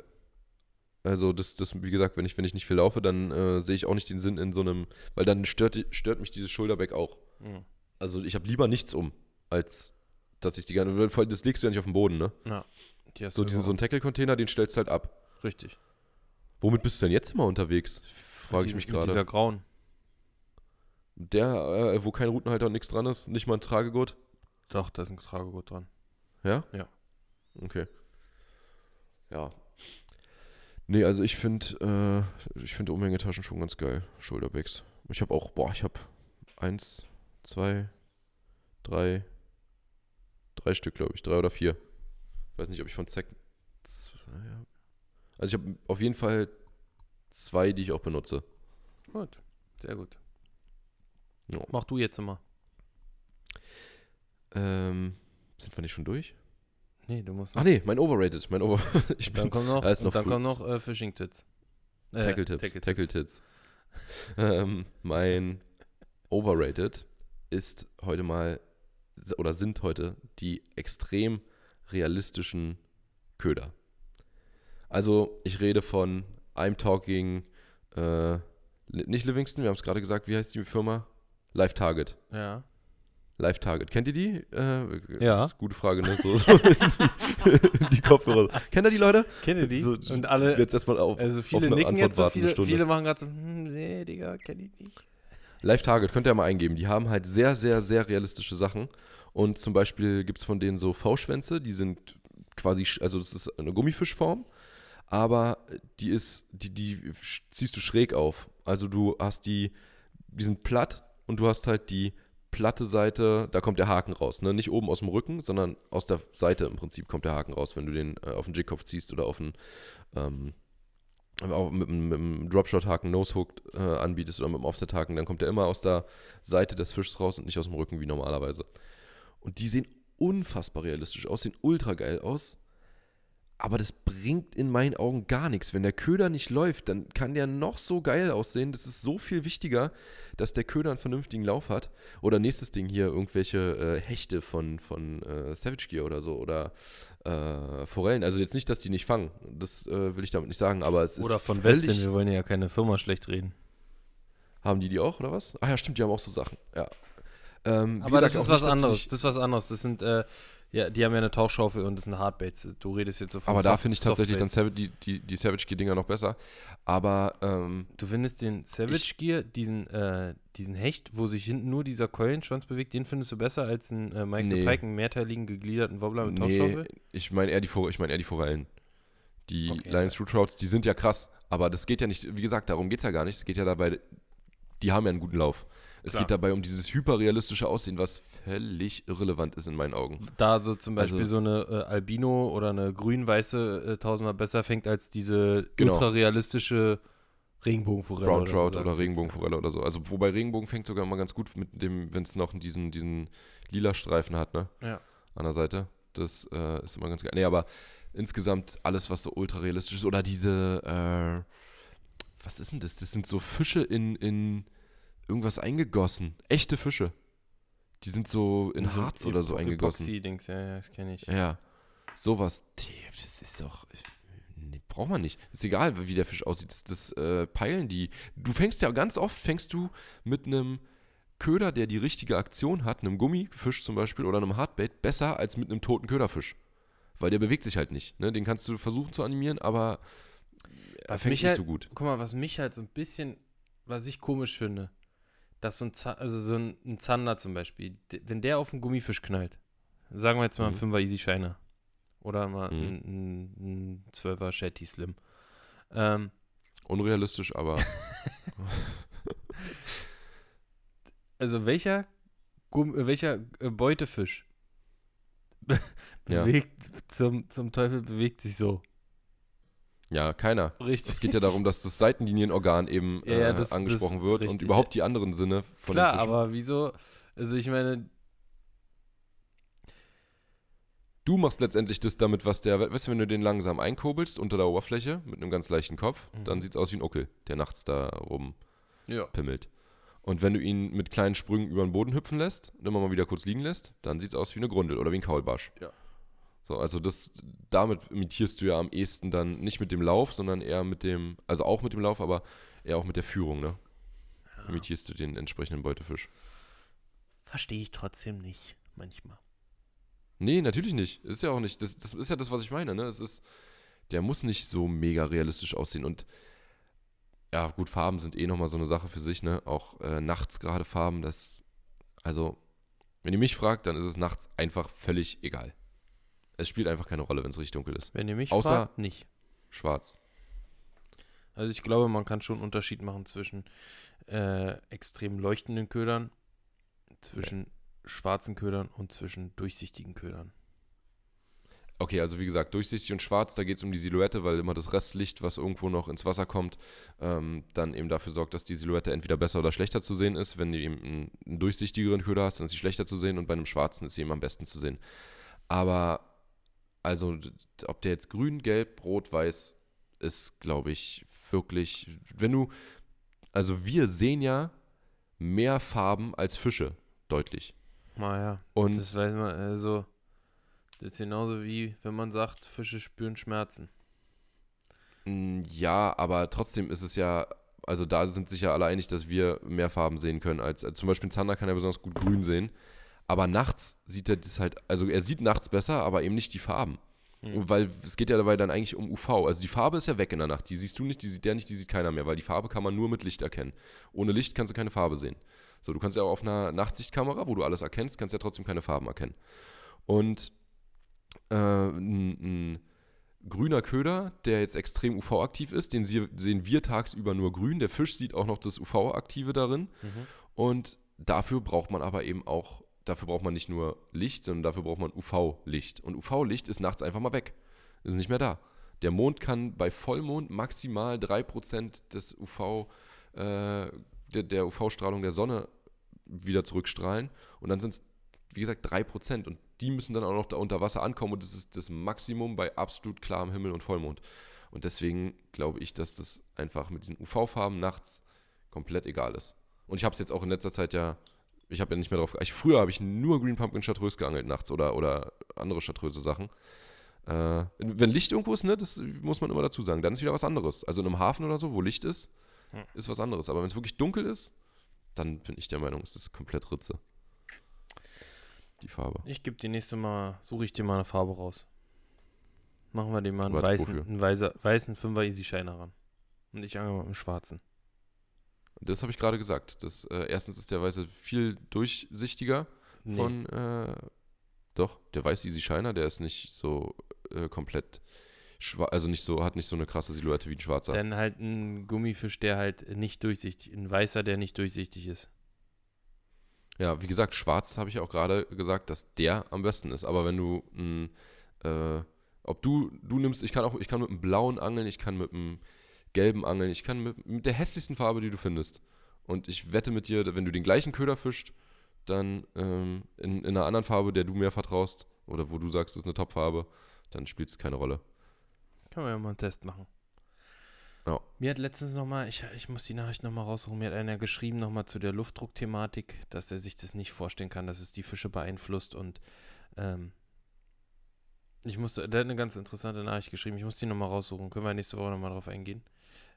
Also, das, das, wie gesagt, wenn ich, wenn ich nicht viel laufe, dann äh, sehe ich auch nicht den Sinn in so einem, weil dann stört, stört mich dieses Schulterback auch. Mhm. Also, ich habe lieber nichts um, als dass ich die gerne. Vor allem, Das legst du ja nicht auf den Boden, ne? Die hast So, diesen, so einen Tackle-Container, den stellst du halt ab. Richtig. Womit bist du denn jetzt immer unterwegs? Frage ich mich mit Dieser gerade. grauen. Der, äh, wo kein Routenhalter und nichts dran ist, nicht mal ein Tragegurt? Doch, da ist ein Tragegurt dran. Ja? Ja. Okay. Ja. Nee, also ich finde, äh, ich finde Umhängetaschen schon ganz geil. Shoulderbags. Ich habe auch, boah, ich habe eins, zwei, drei, drei Stück, glaube ich. Drei oder vier. Ich weiß nicht, ob ich von Zack zwei habe. Also ich habe auf jeden Fall zwei, die ich auch benutze. Gut. Sehr gut. Ja. Mach du jetzt immer. Ähm, sind wir nicht schon durch? Nee, du musst Ach nee, mein Overrated. Mein Over ich Dann kommt noch, noch dann kommt noch äh, Fishing Tits. Äh, Tackle Tips. Tackle Tackle. Tits. ähm, mein Overrated ist heute mal oder sind heute die extrem realistischen Köder. Also ich rede von I'm talking äh, nicht Livingston, wir haben es gerade gesagt, wie heißt die Firma? Live Target. Ja. Live Target. Kennt ihr die? Äh, Ja. Das ist eine gute Frage, ne? So, so die, die Kopfhörer. Kennt ihr die Leute? Kennt ihr die? So, und alle, Jetzt erstmal auf. also auf viele eine nicken Antwort jetzt so, viele, viele machen gerade so, hm, nee, Digga, kenn ich nicht. Live Target könnt ihr mal eingeben. Die haben halt sehr, sehr, sehr realistische Sachen. Und zum Beispiel gibt es von denen so V-Schwänze, die sind quasi, also das ist eine Gummifischform, aber die ist, die, die ziehst du schräg auf. Also du hast die, die sind platt und du hast halt die platte Seite, da kommt der Haken raus. Ne? Nicht oben aus dem Rücken, sondern aus der Seite im Prinzip kommt der Haken raus, wenn du den äh, auf den Jigkopf ziehst oder auf den, ähm, auch mit, mit einem Dropshot-Haken, Nose-Hook äh, anbietest oder mit einem Offset-Haken, dann kommt der immer aus der Seite des Fischs raus und nicht aus dem Rücken wie normalerweise. Und die sehen unfassbar realistisch aus, sehen ultra geil aus. Aber das bringt in meinen Augen gar nichts. Wenn der Köder nicht läuft, dann kann der noch so geil aussehen. Das ist so viel wichtiger, dass der Köder einen vernünftigen Lauf hat. Oder nächstes Ding hier, irgendwelche äh, Hechte von, von äh, Savage Gear oder so. Oder äh, Forellen. Also jetzt nicht, dass die nicht fangen. Das äh, will ich damit nicht sagen. Aber es ist Oder von Westin, wir wollen ja keine Firma schlecht reden. Haben die die auch, oder was? Ah ja, stimmt, die haben auch so Sachen. Ja. Ähm, Aber das gesagt, ist auch was anderes. Das ist was anderes. Das sind, äh, ja, die haben ja eine Tauchschaufel und das sind Hardbaits. Du redest jetzt so von Aber da Soft- finde ich tatsächlich dann Softbaits. Savage, die, die, die Savage Gear-Dinger noch besser. Aber ähm, Du findest den Savage Gear, diesen, äh, diesen Hecht, wo sich hinten nur dieser Keulenschwanz bewegt, den findest du besser als einen äh, Michael Nee. Pike, einen mehrteiligen gegliederten Wobbler mit nee, Tauchschaufel? ich meine eher, die ich mein eher die Forellen. Die Okay, Lions Root Trouts, die sind ja krass. Aber das geht ja nicht, wie gesagt, darum geht es ja gar nicht. Es geht ja dabei, die haben ja einen guten Lauf. Es Klar. geht dabei um dieses hyperrealistische Aussehen, was völlig irrelevant ist in meinen Augen. Da so zum Beispiel Also- so eine äh, Albino oder eine grün-weiße äh, tausendmal besser fängt als diese Genau. ultra-realistische Regenbogenforelle. Brown oder so, Trout sagst oder. Regenbogenforelle oder so. Also wobei Regenbogen fängt sogar immer ganz gut mit dem, wenn es noch diesen, diesen lila Streifen hat, ne? Ja. An der Seite. Das äh, ist immer ganz geil. Nee, aber insgesamt alles, was so ultra realistisch ist. Oder diese, äh, was ist denn das? Das sind so Fische in, in irgendwas eingegossen. Echte Fische. Die sind so in So Harz oder so eingegossen. Epoxy-Dings, ja, ja, das kenne ich. Ja. Sowas. Das ist doch. Nee, braucht man nicht. Ist egal, wie der Fisch aussieht. Das, das äh, peilen die. Du fängst ja ganz oft, fängst du mit einem Köder, der die richtige Aktion hat, einem Gummifisch zum Beispiel oder einem Hardbait, besser als mit einem toten Köderfisch. Weil der bewegt sich halt nicht. Ne? Den kannst du versuchen zu animieren, aber er Was fängt mich nicht halt- so gut. Guck mal, was mich halt so ein bisschen, was ich komisch finde, dass so ein, Za also so ein, ein Zander zum Beispiel, wenn der auf einen Gummifisch knallt, sagen wir jetzt mal Mhm. einen 5er Easy Shiner oder mal Mhm. ein, ein, ein 12er Shetty Slim. Ähm, Unrealistisch, aber also welcher, Gumm, äh, welcher äh, Beutefisch Ja. bewegt, zum, zum Teufel bewegt sich so. Ja, keiner. Richtig. Es geht ja darum, dass das Seitenlinienorgan eben Ja, ja, äh, das- angesprochen das- wird und richtig. überhaupt die anderen Sinne von Klar, aber wieso, also ich meine, Du machst letztendlich das damit, was der, weißt du, wenn du den langsam einkurbelst unter der Oberfläche mit einem ganz leichten Kopf, Mhm. dann sieht es aus wie ein Uckel, der nachts da ja. rumpimmelt. Und wenn du ihn mit kleinen Sprüngen über den Boden hüpfen lässt und immer mal wieder kurz liegen lässt, dann sieht es aus wie eine Grundel oder wie ein Kaulbarsch. Ja. So, also das, damit imitierst du ja am ehesten dann nicht mit dem Lauf, sondern eher mit dem, also auch mit dem Lauf, aber eher auch mit der Führung, ne? Imitierst du den entsprechenden Beutefisch. Verstehe ich trotzdem nicht, manchmal. Nee, natürlich nicht. Ist ja auch nicht. Das, das ist ja das, was ich meine. Ne? Es ist, der muss nicht so mega realistisch aussehen. Und ja, gut, Farben sind eh nochmal so eine Sache für sich. Ne? Auch äh, nachts gerade Farben. Das, also, wenn ihr mich fragt, dann ist es nachts einfach völlig egal. Es spielt einfach keine Rolle, wenn es richtig dunkel ist. Wenn ihr mich Außer- fragt, nicht. Schwarz. Also ich glaube, man kann schon einen Unterschied machen zwischen äh, extrem leuchtenden Ködern, zwischen schwarzen Ködern und zwischen durchsichtigen Ködern. Okay, also wie gesagt, durchsichtig und schwarz, da geht es um die Silhouette, weil immer das Restlicht, was irgendwo noch ins Wasser kommt, ähm, dann eben dafür sorgt, dass die Silhouette entweder besser oder schlechter zu sehen ist. Wenn du eben einen, einen durchsichtigeren Köder hast, dann ist sie schlechter zu sehen und bei einem schwarzen ist sie eben am besten zu sehen. Aber, also, ob der jetzt grün, gelb, rot, weiß ist, glaube ich, wirklich, wenn du, also wir sehen ja mehr Farben als Fische, deutlich. Naja, Und das weiß man, also das ist genauso wie wenn man sagt, Fische spüren Schmerzen. Mm, Ja, aber trotzdem ist es ja, also da sind sich ja alle einig, dass wir mehr Farben sehen können als, als zum Beispiel ein Zander kann ja besonders gut grün sehen. Aber nachts sieht er das halt, also er sieht nachts besser, aber eben nicht die Farben. Mhm. Weil es geht ja dabei dann eigentlich um UV. Also die Farbe ist ja weg in der Nacht. Die siehst du nicht, die sieht der nicht, die sieht keiner mehr, weil die Farbe kann man nur mit Licht erkennen. Ohne Licht kannst du keine Farbe sehen. So, du kannst ja auch auf einer Nachtsichtkamera, wo du alles erkennst, kannst ja trotzdem keine Farben erkennen. Und äh, ein, ein grüner Köder, der jetzt extrem UV-aktiv ist, den sehen wir tagsüber nur grün. Der Fisch sieht auch noch das UV-Aktive darin. Mhm. Und dafür braucht man aber eben auch, dafür braucht man nicht nur Licht, sondern dafür braucht man UV-Licht. Und UV-Licht ist nachts einfach mal weg. Ist nicht mehr da. Der Mond kann bei Vollmond maximal 3% des UV, äh, der, der UV-Strahlung der Sonne wieder zurückstrahlen. Und dann sind es, wie gesagt, 3%. Und die müssen dann auch noch da unter Wasser ankommen. Und das ist das Maximum bei absolut klarem Himmel und Vollmond. Und deswegen glaube ich, dass das einfach mit diesen UV-Farben nachts komplett egal ist. Und ich habe es jetzt auch in letzter Zeit ja, ich habe ja nicht mehr drauf, ich, früher habe ich nur Green Pumpkin Chartreuse geangelt nachts oder, oder andere Chartreuse Sachen. Äh, wenn Licht irgendwo ist, ne, das muss man immer dazu sagen, dann ist wieder was anderes. Also in einem Hafen oder so, wo Licht ist, Hm. ist was anderes. Aber wenn es wirklich dunkel ist, dann bin ich der Meinung, ist das komplett Ritze. Die Farbe. Ich gebe dir nächste Mal, suche ich dir mal eine Farbe raus. Machen wir dir mal einen weißen, einen weißer, weißen Fünfer Easy Shiner ran. Und ich angel mal mit dem schwarzen. Das habe ich gerade gesagt. Das, äh, erstens ist der weiße viel durchsichtiger Nee. von, äh, doch, der weiße Easy Shiner, der ist nicht so äh, komplett, also nicht so, hat nicht so eine krasse Silhouette wie ein schwarzer. Dann halt ein Gummifisch, der halt nicht durchsichtig, ein weißer, der nicht durchsichtig ist. Ja, wie gesagt, schwarz habe ich auch gerade gesagt, dass der am besten ist. Aber wenn du, ein, äh, ob du, du nimmst, ich kann auch, ich kann mit einem blauen angeln, ich kann mit einem gelben angeln, ich kann mit, mit der hässlichsten Farbe, die du findest. Und ich wette mit dir, wenn du den gleichen Köder fischst, dann ähm, in, in einer anderen Farbe, der du mehr vertraust, oder wo du sagst, das ist eine Top-Farbe, dann spielt es keine Rolle. Können wir ja mal einen Test machen. Ja. Mir hat letztens nochmal, ich, ich muss die Nachricht nochmal raussuchen, mir hat einer geschrieben nochmal zu der Luftdruckthematik, dass er sich das nicht vorstellen kann, dass es die Fische beeinflusst und ähm, ich musste, der hat eine ganz interessante Nachricht geschrieben, ich muss die nochmal raussuchen, können wir nächste Woche nochmal drauf eingehen.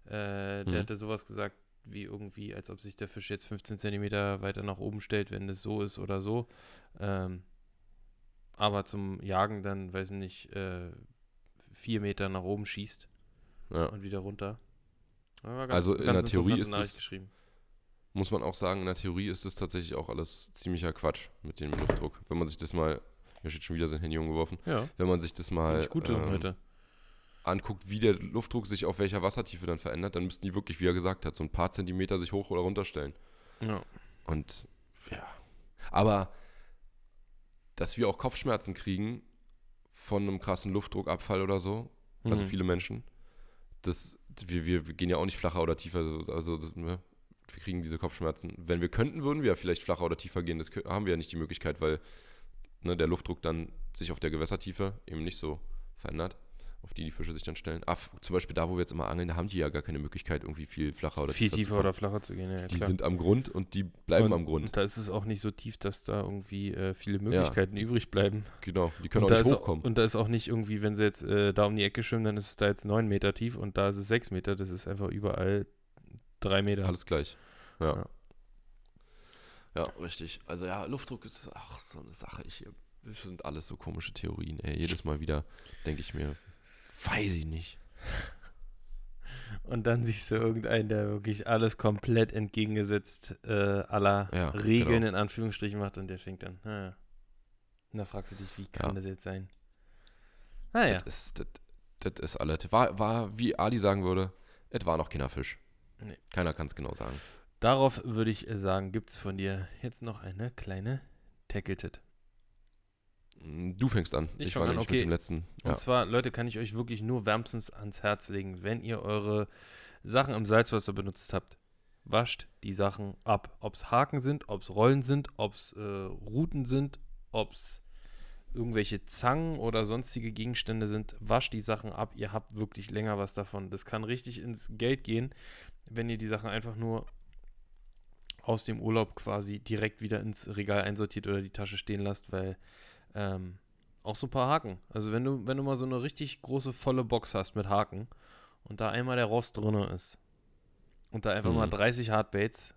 Äh, der Mhm. hatte sowas gesagt, wie irgendwie, als ob sich der Fisch jetzt 15 Zentimeter weiter nach oben stellt, wenn es so ist oder so. Ähm, aber zum Jagen dann, weiß nicht, äh, vier Meter nach oben schießt Ja. und wieder runter. Ganz- Also in der Theorie ist geschrieben. Muss man auch sagen, in der Theorie ist das tatsächlich auch alles ziemlicher Quatsch mit dem Luftdruck. Wenn man sich das mal, hier steht schon wieder sein Handy umgeworfen, Ja, wenn man sich das mal nicht gut ähm, ähm, heute. Anguckt, wie der Luftdruck sich auf welcher Wassertiefe dann verändert, dann müssten die wirklich, wie er gesagt hat, so ein paar Zentimeter sich hoch oder runter stellen. Ja. Und ja. Aber dass wir auch Kopfschmerzen kriegen von einem krassen Luftdruckabfall oder so, also Mhm. viele Menschen, das, wir, wir, wir gehen ja auch nicht flacher oder tiefer, also, also das, ne, wir kriegen diese Kopfschmerzen. Wenn wir könnten, würden wir ja vielleicht flacher oder tiefer gehen, das haben wir ja nicht die Möglichkeit, weil ne, der Luftdruck dann sich auf der Gewässertiefe eben nicht so verändert, auf die die Fische sich dann stellen. F- zum Beispiel da, wo wir jetzt immer angeln, da haben die ja gar keine Möglichkeit, irgendwie viel flacher oder Viel tiefer, tiefer oder flacher zu gehen, ja, Die klar. sind am Grund und die bleiben und, am Grund. Und da ist es auch nicht so tief, dass da irgendwie äh, viele Möglichkeiten übrig bleiben. Genau, die können und, auch nicht hochkommen. Auch, und da ist auch nicht irgendwie, wenn sie jetzt äh, da um die Ecke schwimmen, dann ist es da jetzt neun Meter tief und da ist es sechs Meter. Das ist einfach überall drei Meter. Alles gleich. Ja. Ja. ja. richtig. Also ja, Luftdruck ist ach, so eine Sache. Ich, das sind alles so komische Theorien. Ey. Jedes Mal wieder denke ich mir, weiß ich nicht. Und dann siehst du irgendeinen, der wirklich alles komplett entgegengesetzt äh, aller Ja, Regeln genau. in Anführungsstrichen macht und der fängt an. naja. Und da fragst du dich, wie kann Ja. das jetzt sein? Naja, Das, ist, das, das ist alles. War, war, wie Ali sagen würde, es war noch keiner Fisch. Nee. Keiner kann es genau sagen. darauf würde ich äh, sagen, gibt es von dir jetzt noch eine kleine Tackle-Tit. Mm, Du fängst an. Ich Ich, fang war an, okay. mit dem letzten. Und Ja. zwar, Leute, kann ich euch wirklich nur wärmstens ans Herz legen, wenn ihr eure Sachen im Salzwasser benutzt habt, wascht die Sachen ab. Ob es Haken sind, ob es Rollen sind, ob es äh, Ruten sind, ob es irgendwelche Zangen oder sonstige Gegenstände sind, wascht die Sachen ab. Ihr habt wirklich länger was davon. Das kann richtig ins Geld gehen, wenn ihr die Sachen einfach nur aus dem Urlaub quasi direkt wieder ins Regal einsortiert oder die Tasche stehen lasst, weil ähm, auch so ein paar Haken. Also wenn du, wenn du mal so eine richtig große, volle Box hast mit Haken und da einmal der Rost drin ist und da einfach mal Mhm. 30 Hardbaits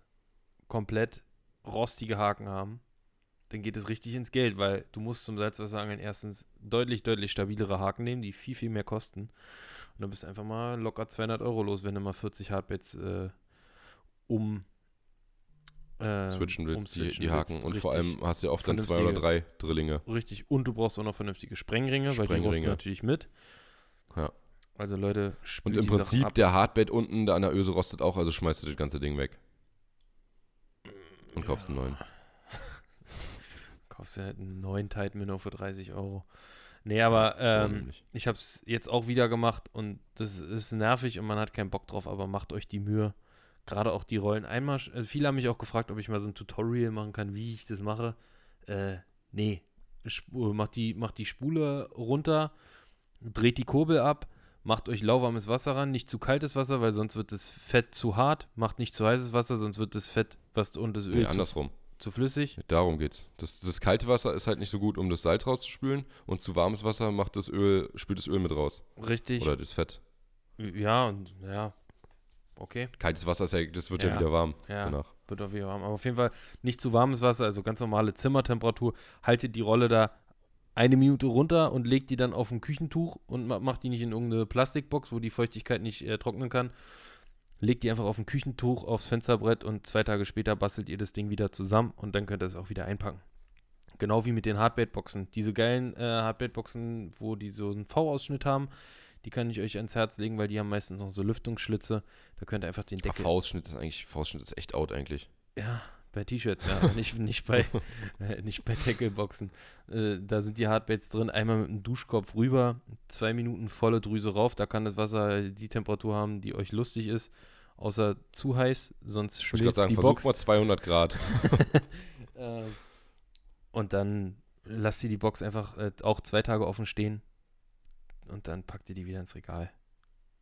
komplett rostige Haken haben, dann geht es richtig ins Geld, weil du musst zum Salzwasserangeln erstens deutlich, deutlich stabilere Haken nehmen, die viel, viel mehr kosten. Und dann bist du einfach mal locker 200 Euro los, wenn du mal 40 Hardbaits äh, um äh, switchen willst, die, umswitchen die Haken. willst. Und vor allem hast du ja oft dann zwei oder drei Drillinge. Richtig, und du brauchst auch noch vernünftige Sprengringe, weil die rosten Sprengringe. natürlich mit. Ja. Also Leute, Und im die Prinzip, der Hardbait unten da an der Öse rostet auch, also schmeißt du das ganze Ding weg. Und kaufst einen neuen. Kaufst du halt einen neuen Titan Minnow für 30 Euro. Nee, aber ähm, ich habe es jetzt auch wieder gemacht und das ist nervig und man hat keinen Bock drauf, aber macht euch die Mühe. Gerade auch die Rollen einmal. sch- Also viele haben mich auch gefragt, ob ich mal so ein Tutorial machen kann, wie ich das mache. Äh, nee. Macht die, macht die Spule runter, dreht die Kurbel ab, macht euch lauwarmes Wasser ran, nicht zu kaltes Wasser, weil sonst wird das Fett zu hart. Macht nicht zu heißes Wasser, sonst wird das Fett was und das Öl Nee, zu, andersrum. zu flüssig. Darum geht's. Das, das kalte Wasser ist halt nicht so gut, um das Salz rauszuspülen und zu warmes Wasser macht das Öl, spült das Öl mit raus. Richtig. Oder das Fett. Ja, und ja. Okay. Kaltes Wasser ist ja, das wird ja, Ja. wieder warm Ja. danach. Wird auf jeden Fall warm. Aber auf jeden Fall nicht zu warmes Wasser, also ganz normale Zimmertemperatur. Haltet die Rolle da eine Minute runter und legt die dann auf ein Küchentuch und ma- macht die nicht in irgendeine Plastikbox, wo die Feuchtigkeit nicht äh, trocknen kann. Legt die einfach auf ein Küchentuch, aufs Fensterbrett und zwei Tage später bastelt ihr das Ding wieder zusammen und dann könnt ihr es auch wieder einpacken. Genau wie mit den Hardbait-Boxen. Diese geilen äh, Hardbait-Boxen, wo die so einen V-Ausschnitt haben, die kann ich euch ans Herz legen, weil die haben meistens noch so Lüftungsschlitze. Da könnt ihr einfach den Deckel Faustschnitt ist eigentlich, Faustschnitt ist echt out eigentlich. ja, bei T-Shirts, ja, nicht, nicht bei, äh, nicht bei Tackleboxen. Äh, da sind die Hardbaits drin, einmal mit dem Duschkopf rüber, zwei Minuten volle Drüse rauf, da kann das Wasser die Temperatur haben, die euch lustig ist, außer zu heiß, sonst Ich schmilzt sagen, die Box. mal 200 Grad. Äh, und dann lasst ihr die Box einfach äh, auch zwei Tage offen stehen und dann packt ihr die wieder ins Regal.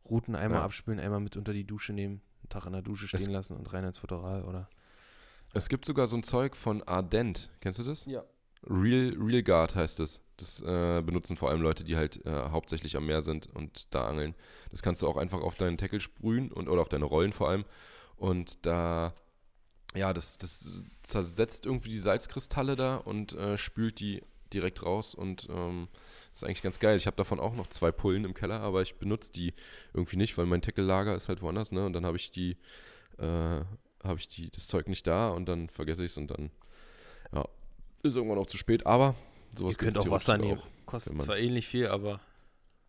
Routen einmal Ja. abspülen, einmal mit unter die Dusche nehmen, einen Tag in der Dusche stehen lassen und rein ins Futteral oder Es gibt sogar so ein Zeug von Ardent. Kennst du das? Ja. Real, Real Guard heißt es. Das äh, benutzen vor allem Leute, die halt äh, hauptsächlich am Meer sind und da angeln. Das kannst du auch einfach auf deinen Tackle sprühen und, oder auf deine Rollen vor allem. Und da, ja, das, das zersetzt irgendwie die Salzkristalle da und äh, spült die direkt raus. Und ähm, das ist eigentlich ganz geil. Ich habe davon auch noch zwei Pullen im Keller, aber ich benutze die irgendwie nicht, weil mein Tackle-Lager ist halt woanders, ne? Und dann habe ich die, äh, habe ich die, das Zeug nicht da und dann vergesse ich es und dann, ja, ist irgendwann auch zu spät. Aber sowas Ihr könnt auch Wasser nehmen. Kostet zwar ähnlich viel, aber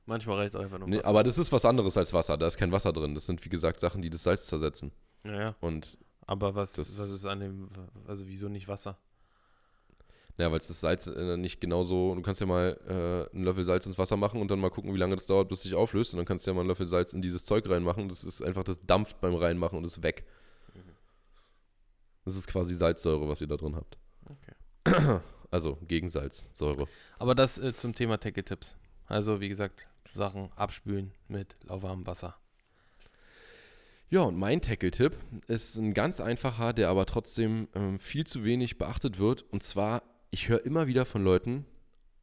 manchmal reicht einfach nur Nee, Wasser. aber das ist was anderes als Wasser. Da ist kein Wasser drin. Das sind, wie gesagt, Sachen, die das Salz zersetzen. Naja, Und aber was, was ist an dem, also wieso nicht Wasser? Ja, weil es das Salz äh, nicht genauso. Du kannst ja mal äh, einen Löffel Salz ins Wasser machen und dann mal gucken, wie lange das dauert, bis es sich auflöst. Und dann kannst du ja mal einen Löffel Salz in dieses Zeug reinmachen. Das ist einfach, das dampft beim Reinmachen und ist weg. Das ist quasi Salzsäure, was ihr da drin habt. Okay. Also Gegensalzsäure. Aber das äh, zum Thema Tackle-Tipps. Also wie gesagt, Sachen abspülen mit lauwarmem Wasser. Ja, und mein Tackle-Tipp ist ein ganz einfacher, der aber trotzdem ähm, viel zu wenig beachtet wird. Und zwar, ich höre immer wieder von Leuten,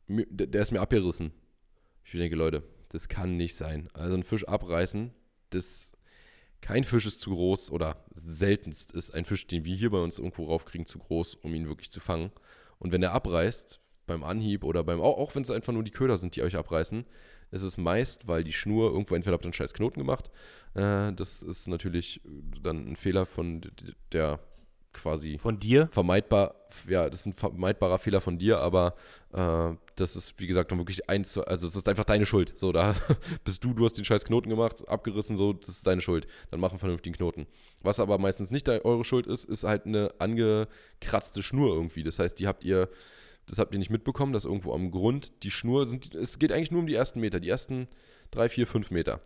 der, ist mir abgerissen. Ich denke, Leute, das kann nicht sein. Also ein Fisch abreißen, das kein Fisch ist zu groß oder seltenst ist ein Fisch, den wir hier bei uns irgendwo raufkriegen, zu groß, um ihn wirklich zu fangen. Und wenn er abreißt, beim Anhieb oder beim, auch, auch wenn es einfach nur die Köder sind, die euch abreißen, ist es meist, weil die Schnur irgendwo entweder habt ihr einen scheiß Knoten gemacht. Äh, das ist natürlich dann ein Fehler von der quasi Von dir? vermeidbar, ja, das ist ein vermeidbarer Fehler von dir, aber äh, das ist, wie gesagt, dann wirklich eins, zu- also es ist einfach deine Schuld. So, da bist du, du hast den scheiß Knoten gemacht, abgerissen, so, das ist deine Schuld. Dann mach einen vernünftigen Knoten. Was aber meistens nicht eure Schuld ist, ist halt eine angekratzte Schnur irgendwie. Das heißt, die habt ihr, das habt ihr nicht mitbekommen, dass irgendwo am Grund die Schnur sind, es geht eigentlich nur um die ersten Meter, die ersten drei, vier, fünf Meter.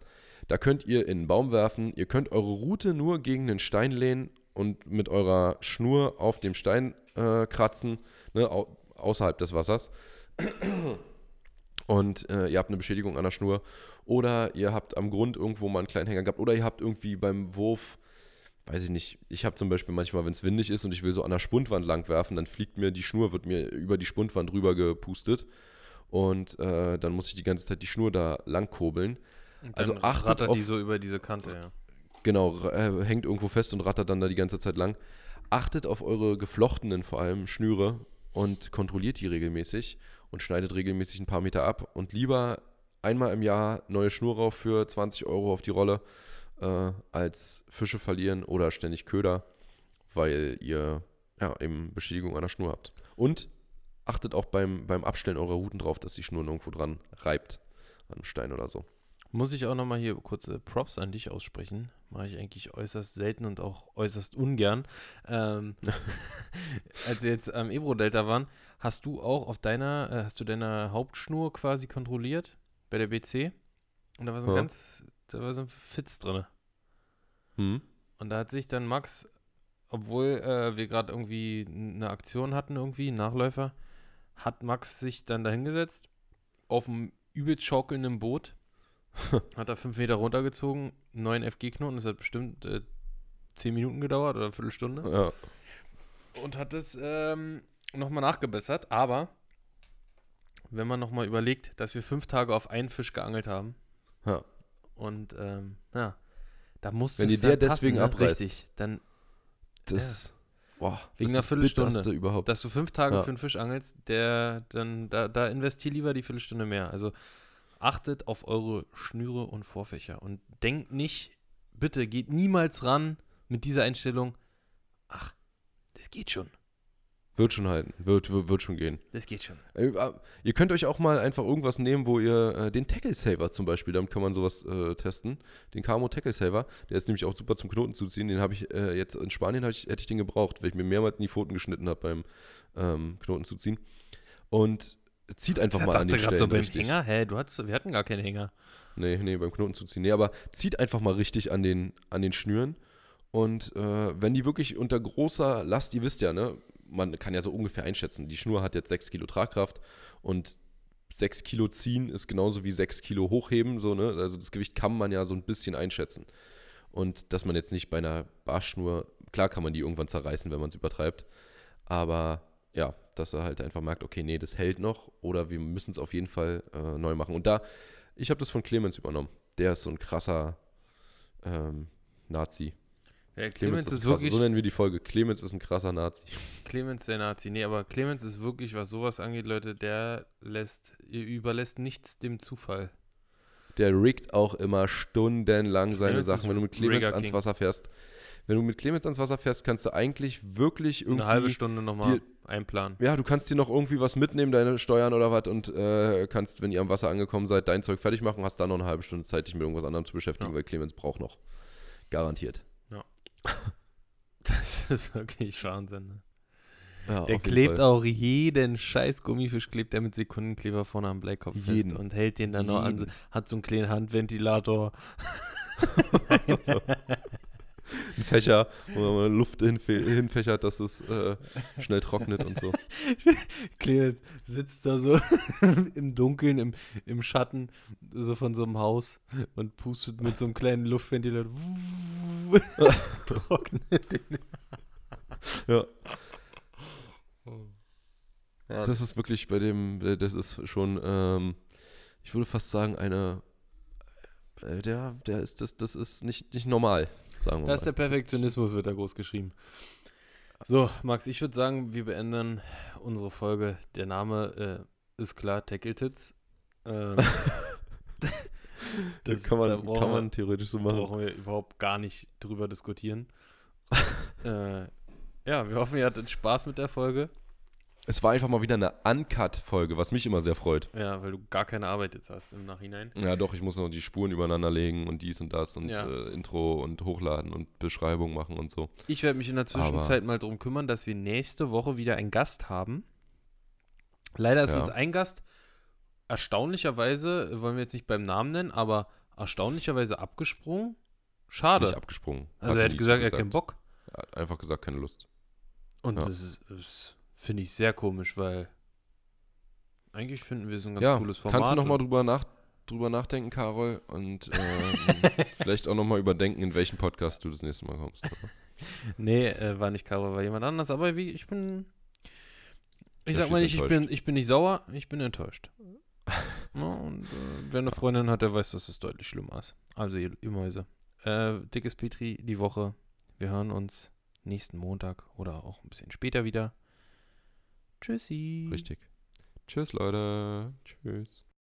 Da könnt ihr in einen Baum werfen, ihr könnt eure Route nur gegen einen Stein lehnen und mit eurer Schnur auf dem Stein äh, kratzen, ne, au außerhalb des Wassers. Und äh, ihr habt eine Beschädigung an der Schnur. Oder ihr habt am Grund irgendwo mal einen kleinen Hänger gehabt. Oder ihr habt irgendwie beim Wurf, weiß ich nicht, ich habe zum Beispiel manchmal, wenn es windig ist und ich will so an der Spundwand lang werfen, dann fliegt mir die Schnur, wird mir über die Spundwand rüber gepustet. Und äh, dann muss ich die ganze Zeit die Schnur da lang kurbeln. Und Also achtet auf- die so über diese Kante, ja. Genau, äh, hängt irgendwo fest und rattert dann da die ganze Zeit lang. Achtet auf eure geflochtenen vor allem Schnüre und kontrolliert die regelmäßig und schneidet regelmäßig ein paar Meter ab und lieber einmal im Jahr neue Schnur rauf für 20 Euro auf die Rolle äh, als Fische verlieren oder ständig Köder, weil ihr ja eben Beschädigung an der Schnur habt. Und achtet auch beim, beim Abstellen eurer Routen drauf, dass die Schnur irgendwo dran reibt an einen Stein oder so. Muss ich auch nochmal hier kurze Props an dich aussprechen. Mache ich eigentlich äußerst selten und auch äußerst ungern. Ähm, als wir jetzt am Ebro-Delta waren, hast du auch auf deiner, äh, hast du deine Hauptschnur quasi kontrolliert bei der BC? Und da war so ein Ja. ganz, da war so ein Fitz drin. Hm? Und da hat sich dann Max, obwohl äh, wir gerade irgendwie eine Aktion hatten, irgendwie, Nachläufer, hat Max sich dann dahingesetzt, auf einem übelst schaukelnden Boot, hat da fünf Meter runtergezogen, neun FG-Knoten, das hat bestimmt äh, zehn Minuten gedauert oder eine Viertelstunde. Ja. Und hat es ähm, nochmal nachgebessert, aber wenn man nochmal überlegt, dass wir fünf Tage auf einen Fisch geangelt haben Ja. und ähm, ja, da muss Wenn es dir der deswegen ne? abreißt. Richtig, dann Das. Boah, Wegen einer Viertelstunde. Überhaupt. dass du fünf Tage Ja. für einen Fisch angelst, der dann, da, da investier lieber die Viertelstunde mehr. Also achtet auf eure Schnüre und Vorfächer und denkt nicht, bitte geht niemals ran mit dieser Einstellung, ach, das geht schon, Wird schon halten. Wird, wird, wird schon gehen. das geht schon. Äh, äh, Ihr könnt euch auch mal einfach irgendwas nehmen, wo ihr äh, den Tackle Saver zum Beispiel, damit kann man sowas äh, testen. Den Camo Tackle Saver, der ist nämlich auch super zum Knoten zuziehen. Den habe ich äh, jetzt in Spanien ich, hätte ich den gebraucht, weil ich mir mehrmals in die Pfoten geschnitten habe beim ähm, Knoten zuziehen. Und zieht einfach Ich mal an den gerade Stellen so beim richtig. Hänger, hä, du hattest, wir hatten gar keinen Hänger. Nee, nee, beim Knoten zuziehen. Nee, aber zieht einfach mal richtig an den, an den Schnüren. Und äh, wenn die wirklich unter großer Last, ihr wisst ja, ne, man kann ja so ungefähr einschätzen, die Schnur hat jetzt 6 Kilo Tragkraft und 6 Kilo ziehen ist genauso wie 6 Kilo hochheben, so, ne? Also das Gewicht kann man ja so ein bisschen einschätzen. Und dass man jetzt nicht bei einer Barschnur, klar kann man die irgendwann zerreißen, wenn man es übertreibt, aber ja, dass er halt einfach merkt, okay, nee, das hält noch oder wir müssen es auf jeden Fall äh, neu machen. Und da, ich habe das von Clemens übernommen. Der ist so ein krasser ähm, Nazi. Ja, Clemens, ein ist krasser- wirklich, So nennen wir die Folge. Clemens ist ein krasser Nazi. Clemens der Nazi. Nee, aber Clemens ist wirklich, was sowas angeht, Leute, der lässt, überlässt nichts dem Zufall. Der riggt auch immer stundenlang seine Clemens ist Sachen. Wenn du mit Clemens Rigger ans King. Wasser fährst, wenn du mit Clemens ans Wasser fährst, kannst du eigentlich wirklich irgendwie Eine halbe Stunde nochmal einplanen. Ja, du kannst dir noch irgendwie was mitnehmen, deine Steuern oder was und äh, kannst, wenn ihr am Wasser angekommen seid, dein Zeug fertig machen, hast dann noch eine halbe Stunde Zeit, dich mit irgendwas anderem zu beschäftigen, Ja. weil Clemens braucht noch. Garantiert. Das ist wirklich Wahnsinn. Ne? Ja, Der jeden klebt Fall. auch jeden scheiß Gummifisch, klebt er mit Sekundenkleber vorne am Bleikopf fest Jeden. und hält den dann noch an, Jeden. hat so einen kleinen Handventilator. Ein Fächer, wo man Luft hinfä- hinfächert, dass es äh, schnell trocknet und so. Clemens sitzt da so im Dunkeln, im, im Schatten, so von so einem Haus und pustet mit so einem kleinen Luftventilator. Trocknet den. Ja, Ja, das ist wirklich bei dem, das ist schon, ähm, ich würde fast sagen, eine, äh, der, der ist, das, das ist nicht, nicht normal, sagen wir Da ist mal. der Perfektionismus, wird da groß geschrieben. So, Max, ich würde sagen, wir beenden unsere Folge. Der Name äh, ist klar, Tackle Tits. Ähm, Das das- kann da man, brauchen kann man theoretisch so machen. brauchen wir überhaupt gar nicht drüber diskutieren. äh, ja, wir hoffen, ihr hattet Spaß mit der Folge. Es war einfach mal wieder eine Uncut-Folge, was mich immer sehr freut. Ja, weil du gar keine Arbeit jetzt hast im Nachhinein. Ja, doch, ich muss noch die Spuren übereinander legen und dies und das und Ja. äh, Intro und hochladen und Beschreibung machen und so. Ich werde mich in der Zwischenzeit mal darum kümmern, dass wir nächste Woche wieder einen Gast haben. Leider ist Ja. uns ein Gast erstaunlicherweise, wollen wir jetzt nicht beim Namen nennen, aber erstaunlicherweise abgesprungen. Schade. Nicht abgesprungen. also er hat nie gesagt, er hat keinen Bock. Er hat einfach gesagt, keine Lust. Und Ja. das ist, das finde ich sehr komisch, weil eigentlich finden wir es ein ganz ja, cooles Format. kannst du nochmal drüber, nach, drüber nachdenken, Karol, und ähm, vielleicht auch nochmal überdenken, in welchen Podcast du das nächste Mal kommst. Nee, äh, war nicht Caro, war jemand anders, aber wie, ich bin. Ich sag mal nicht, ich bin, ich bin nicht sauer, ich bin enttäuscht. Ja, und äh, wer eine Freundin hat, der weiß, dass es deutlich schlimmer ist. Also, ihr, ihr Mäuse. Äh, dickes Petri, die Woche. Wir hören uns nächsten Montag oder auch ein bisschen später wieder. Tschüssi. Richtig. Tschüss, Leute. Tschüss.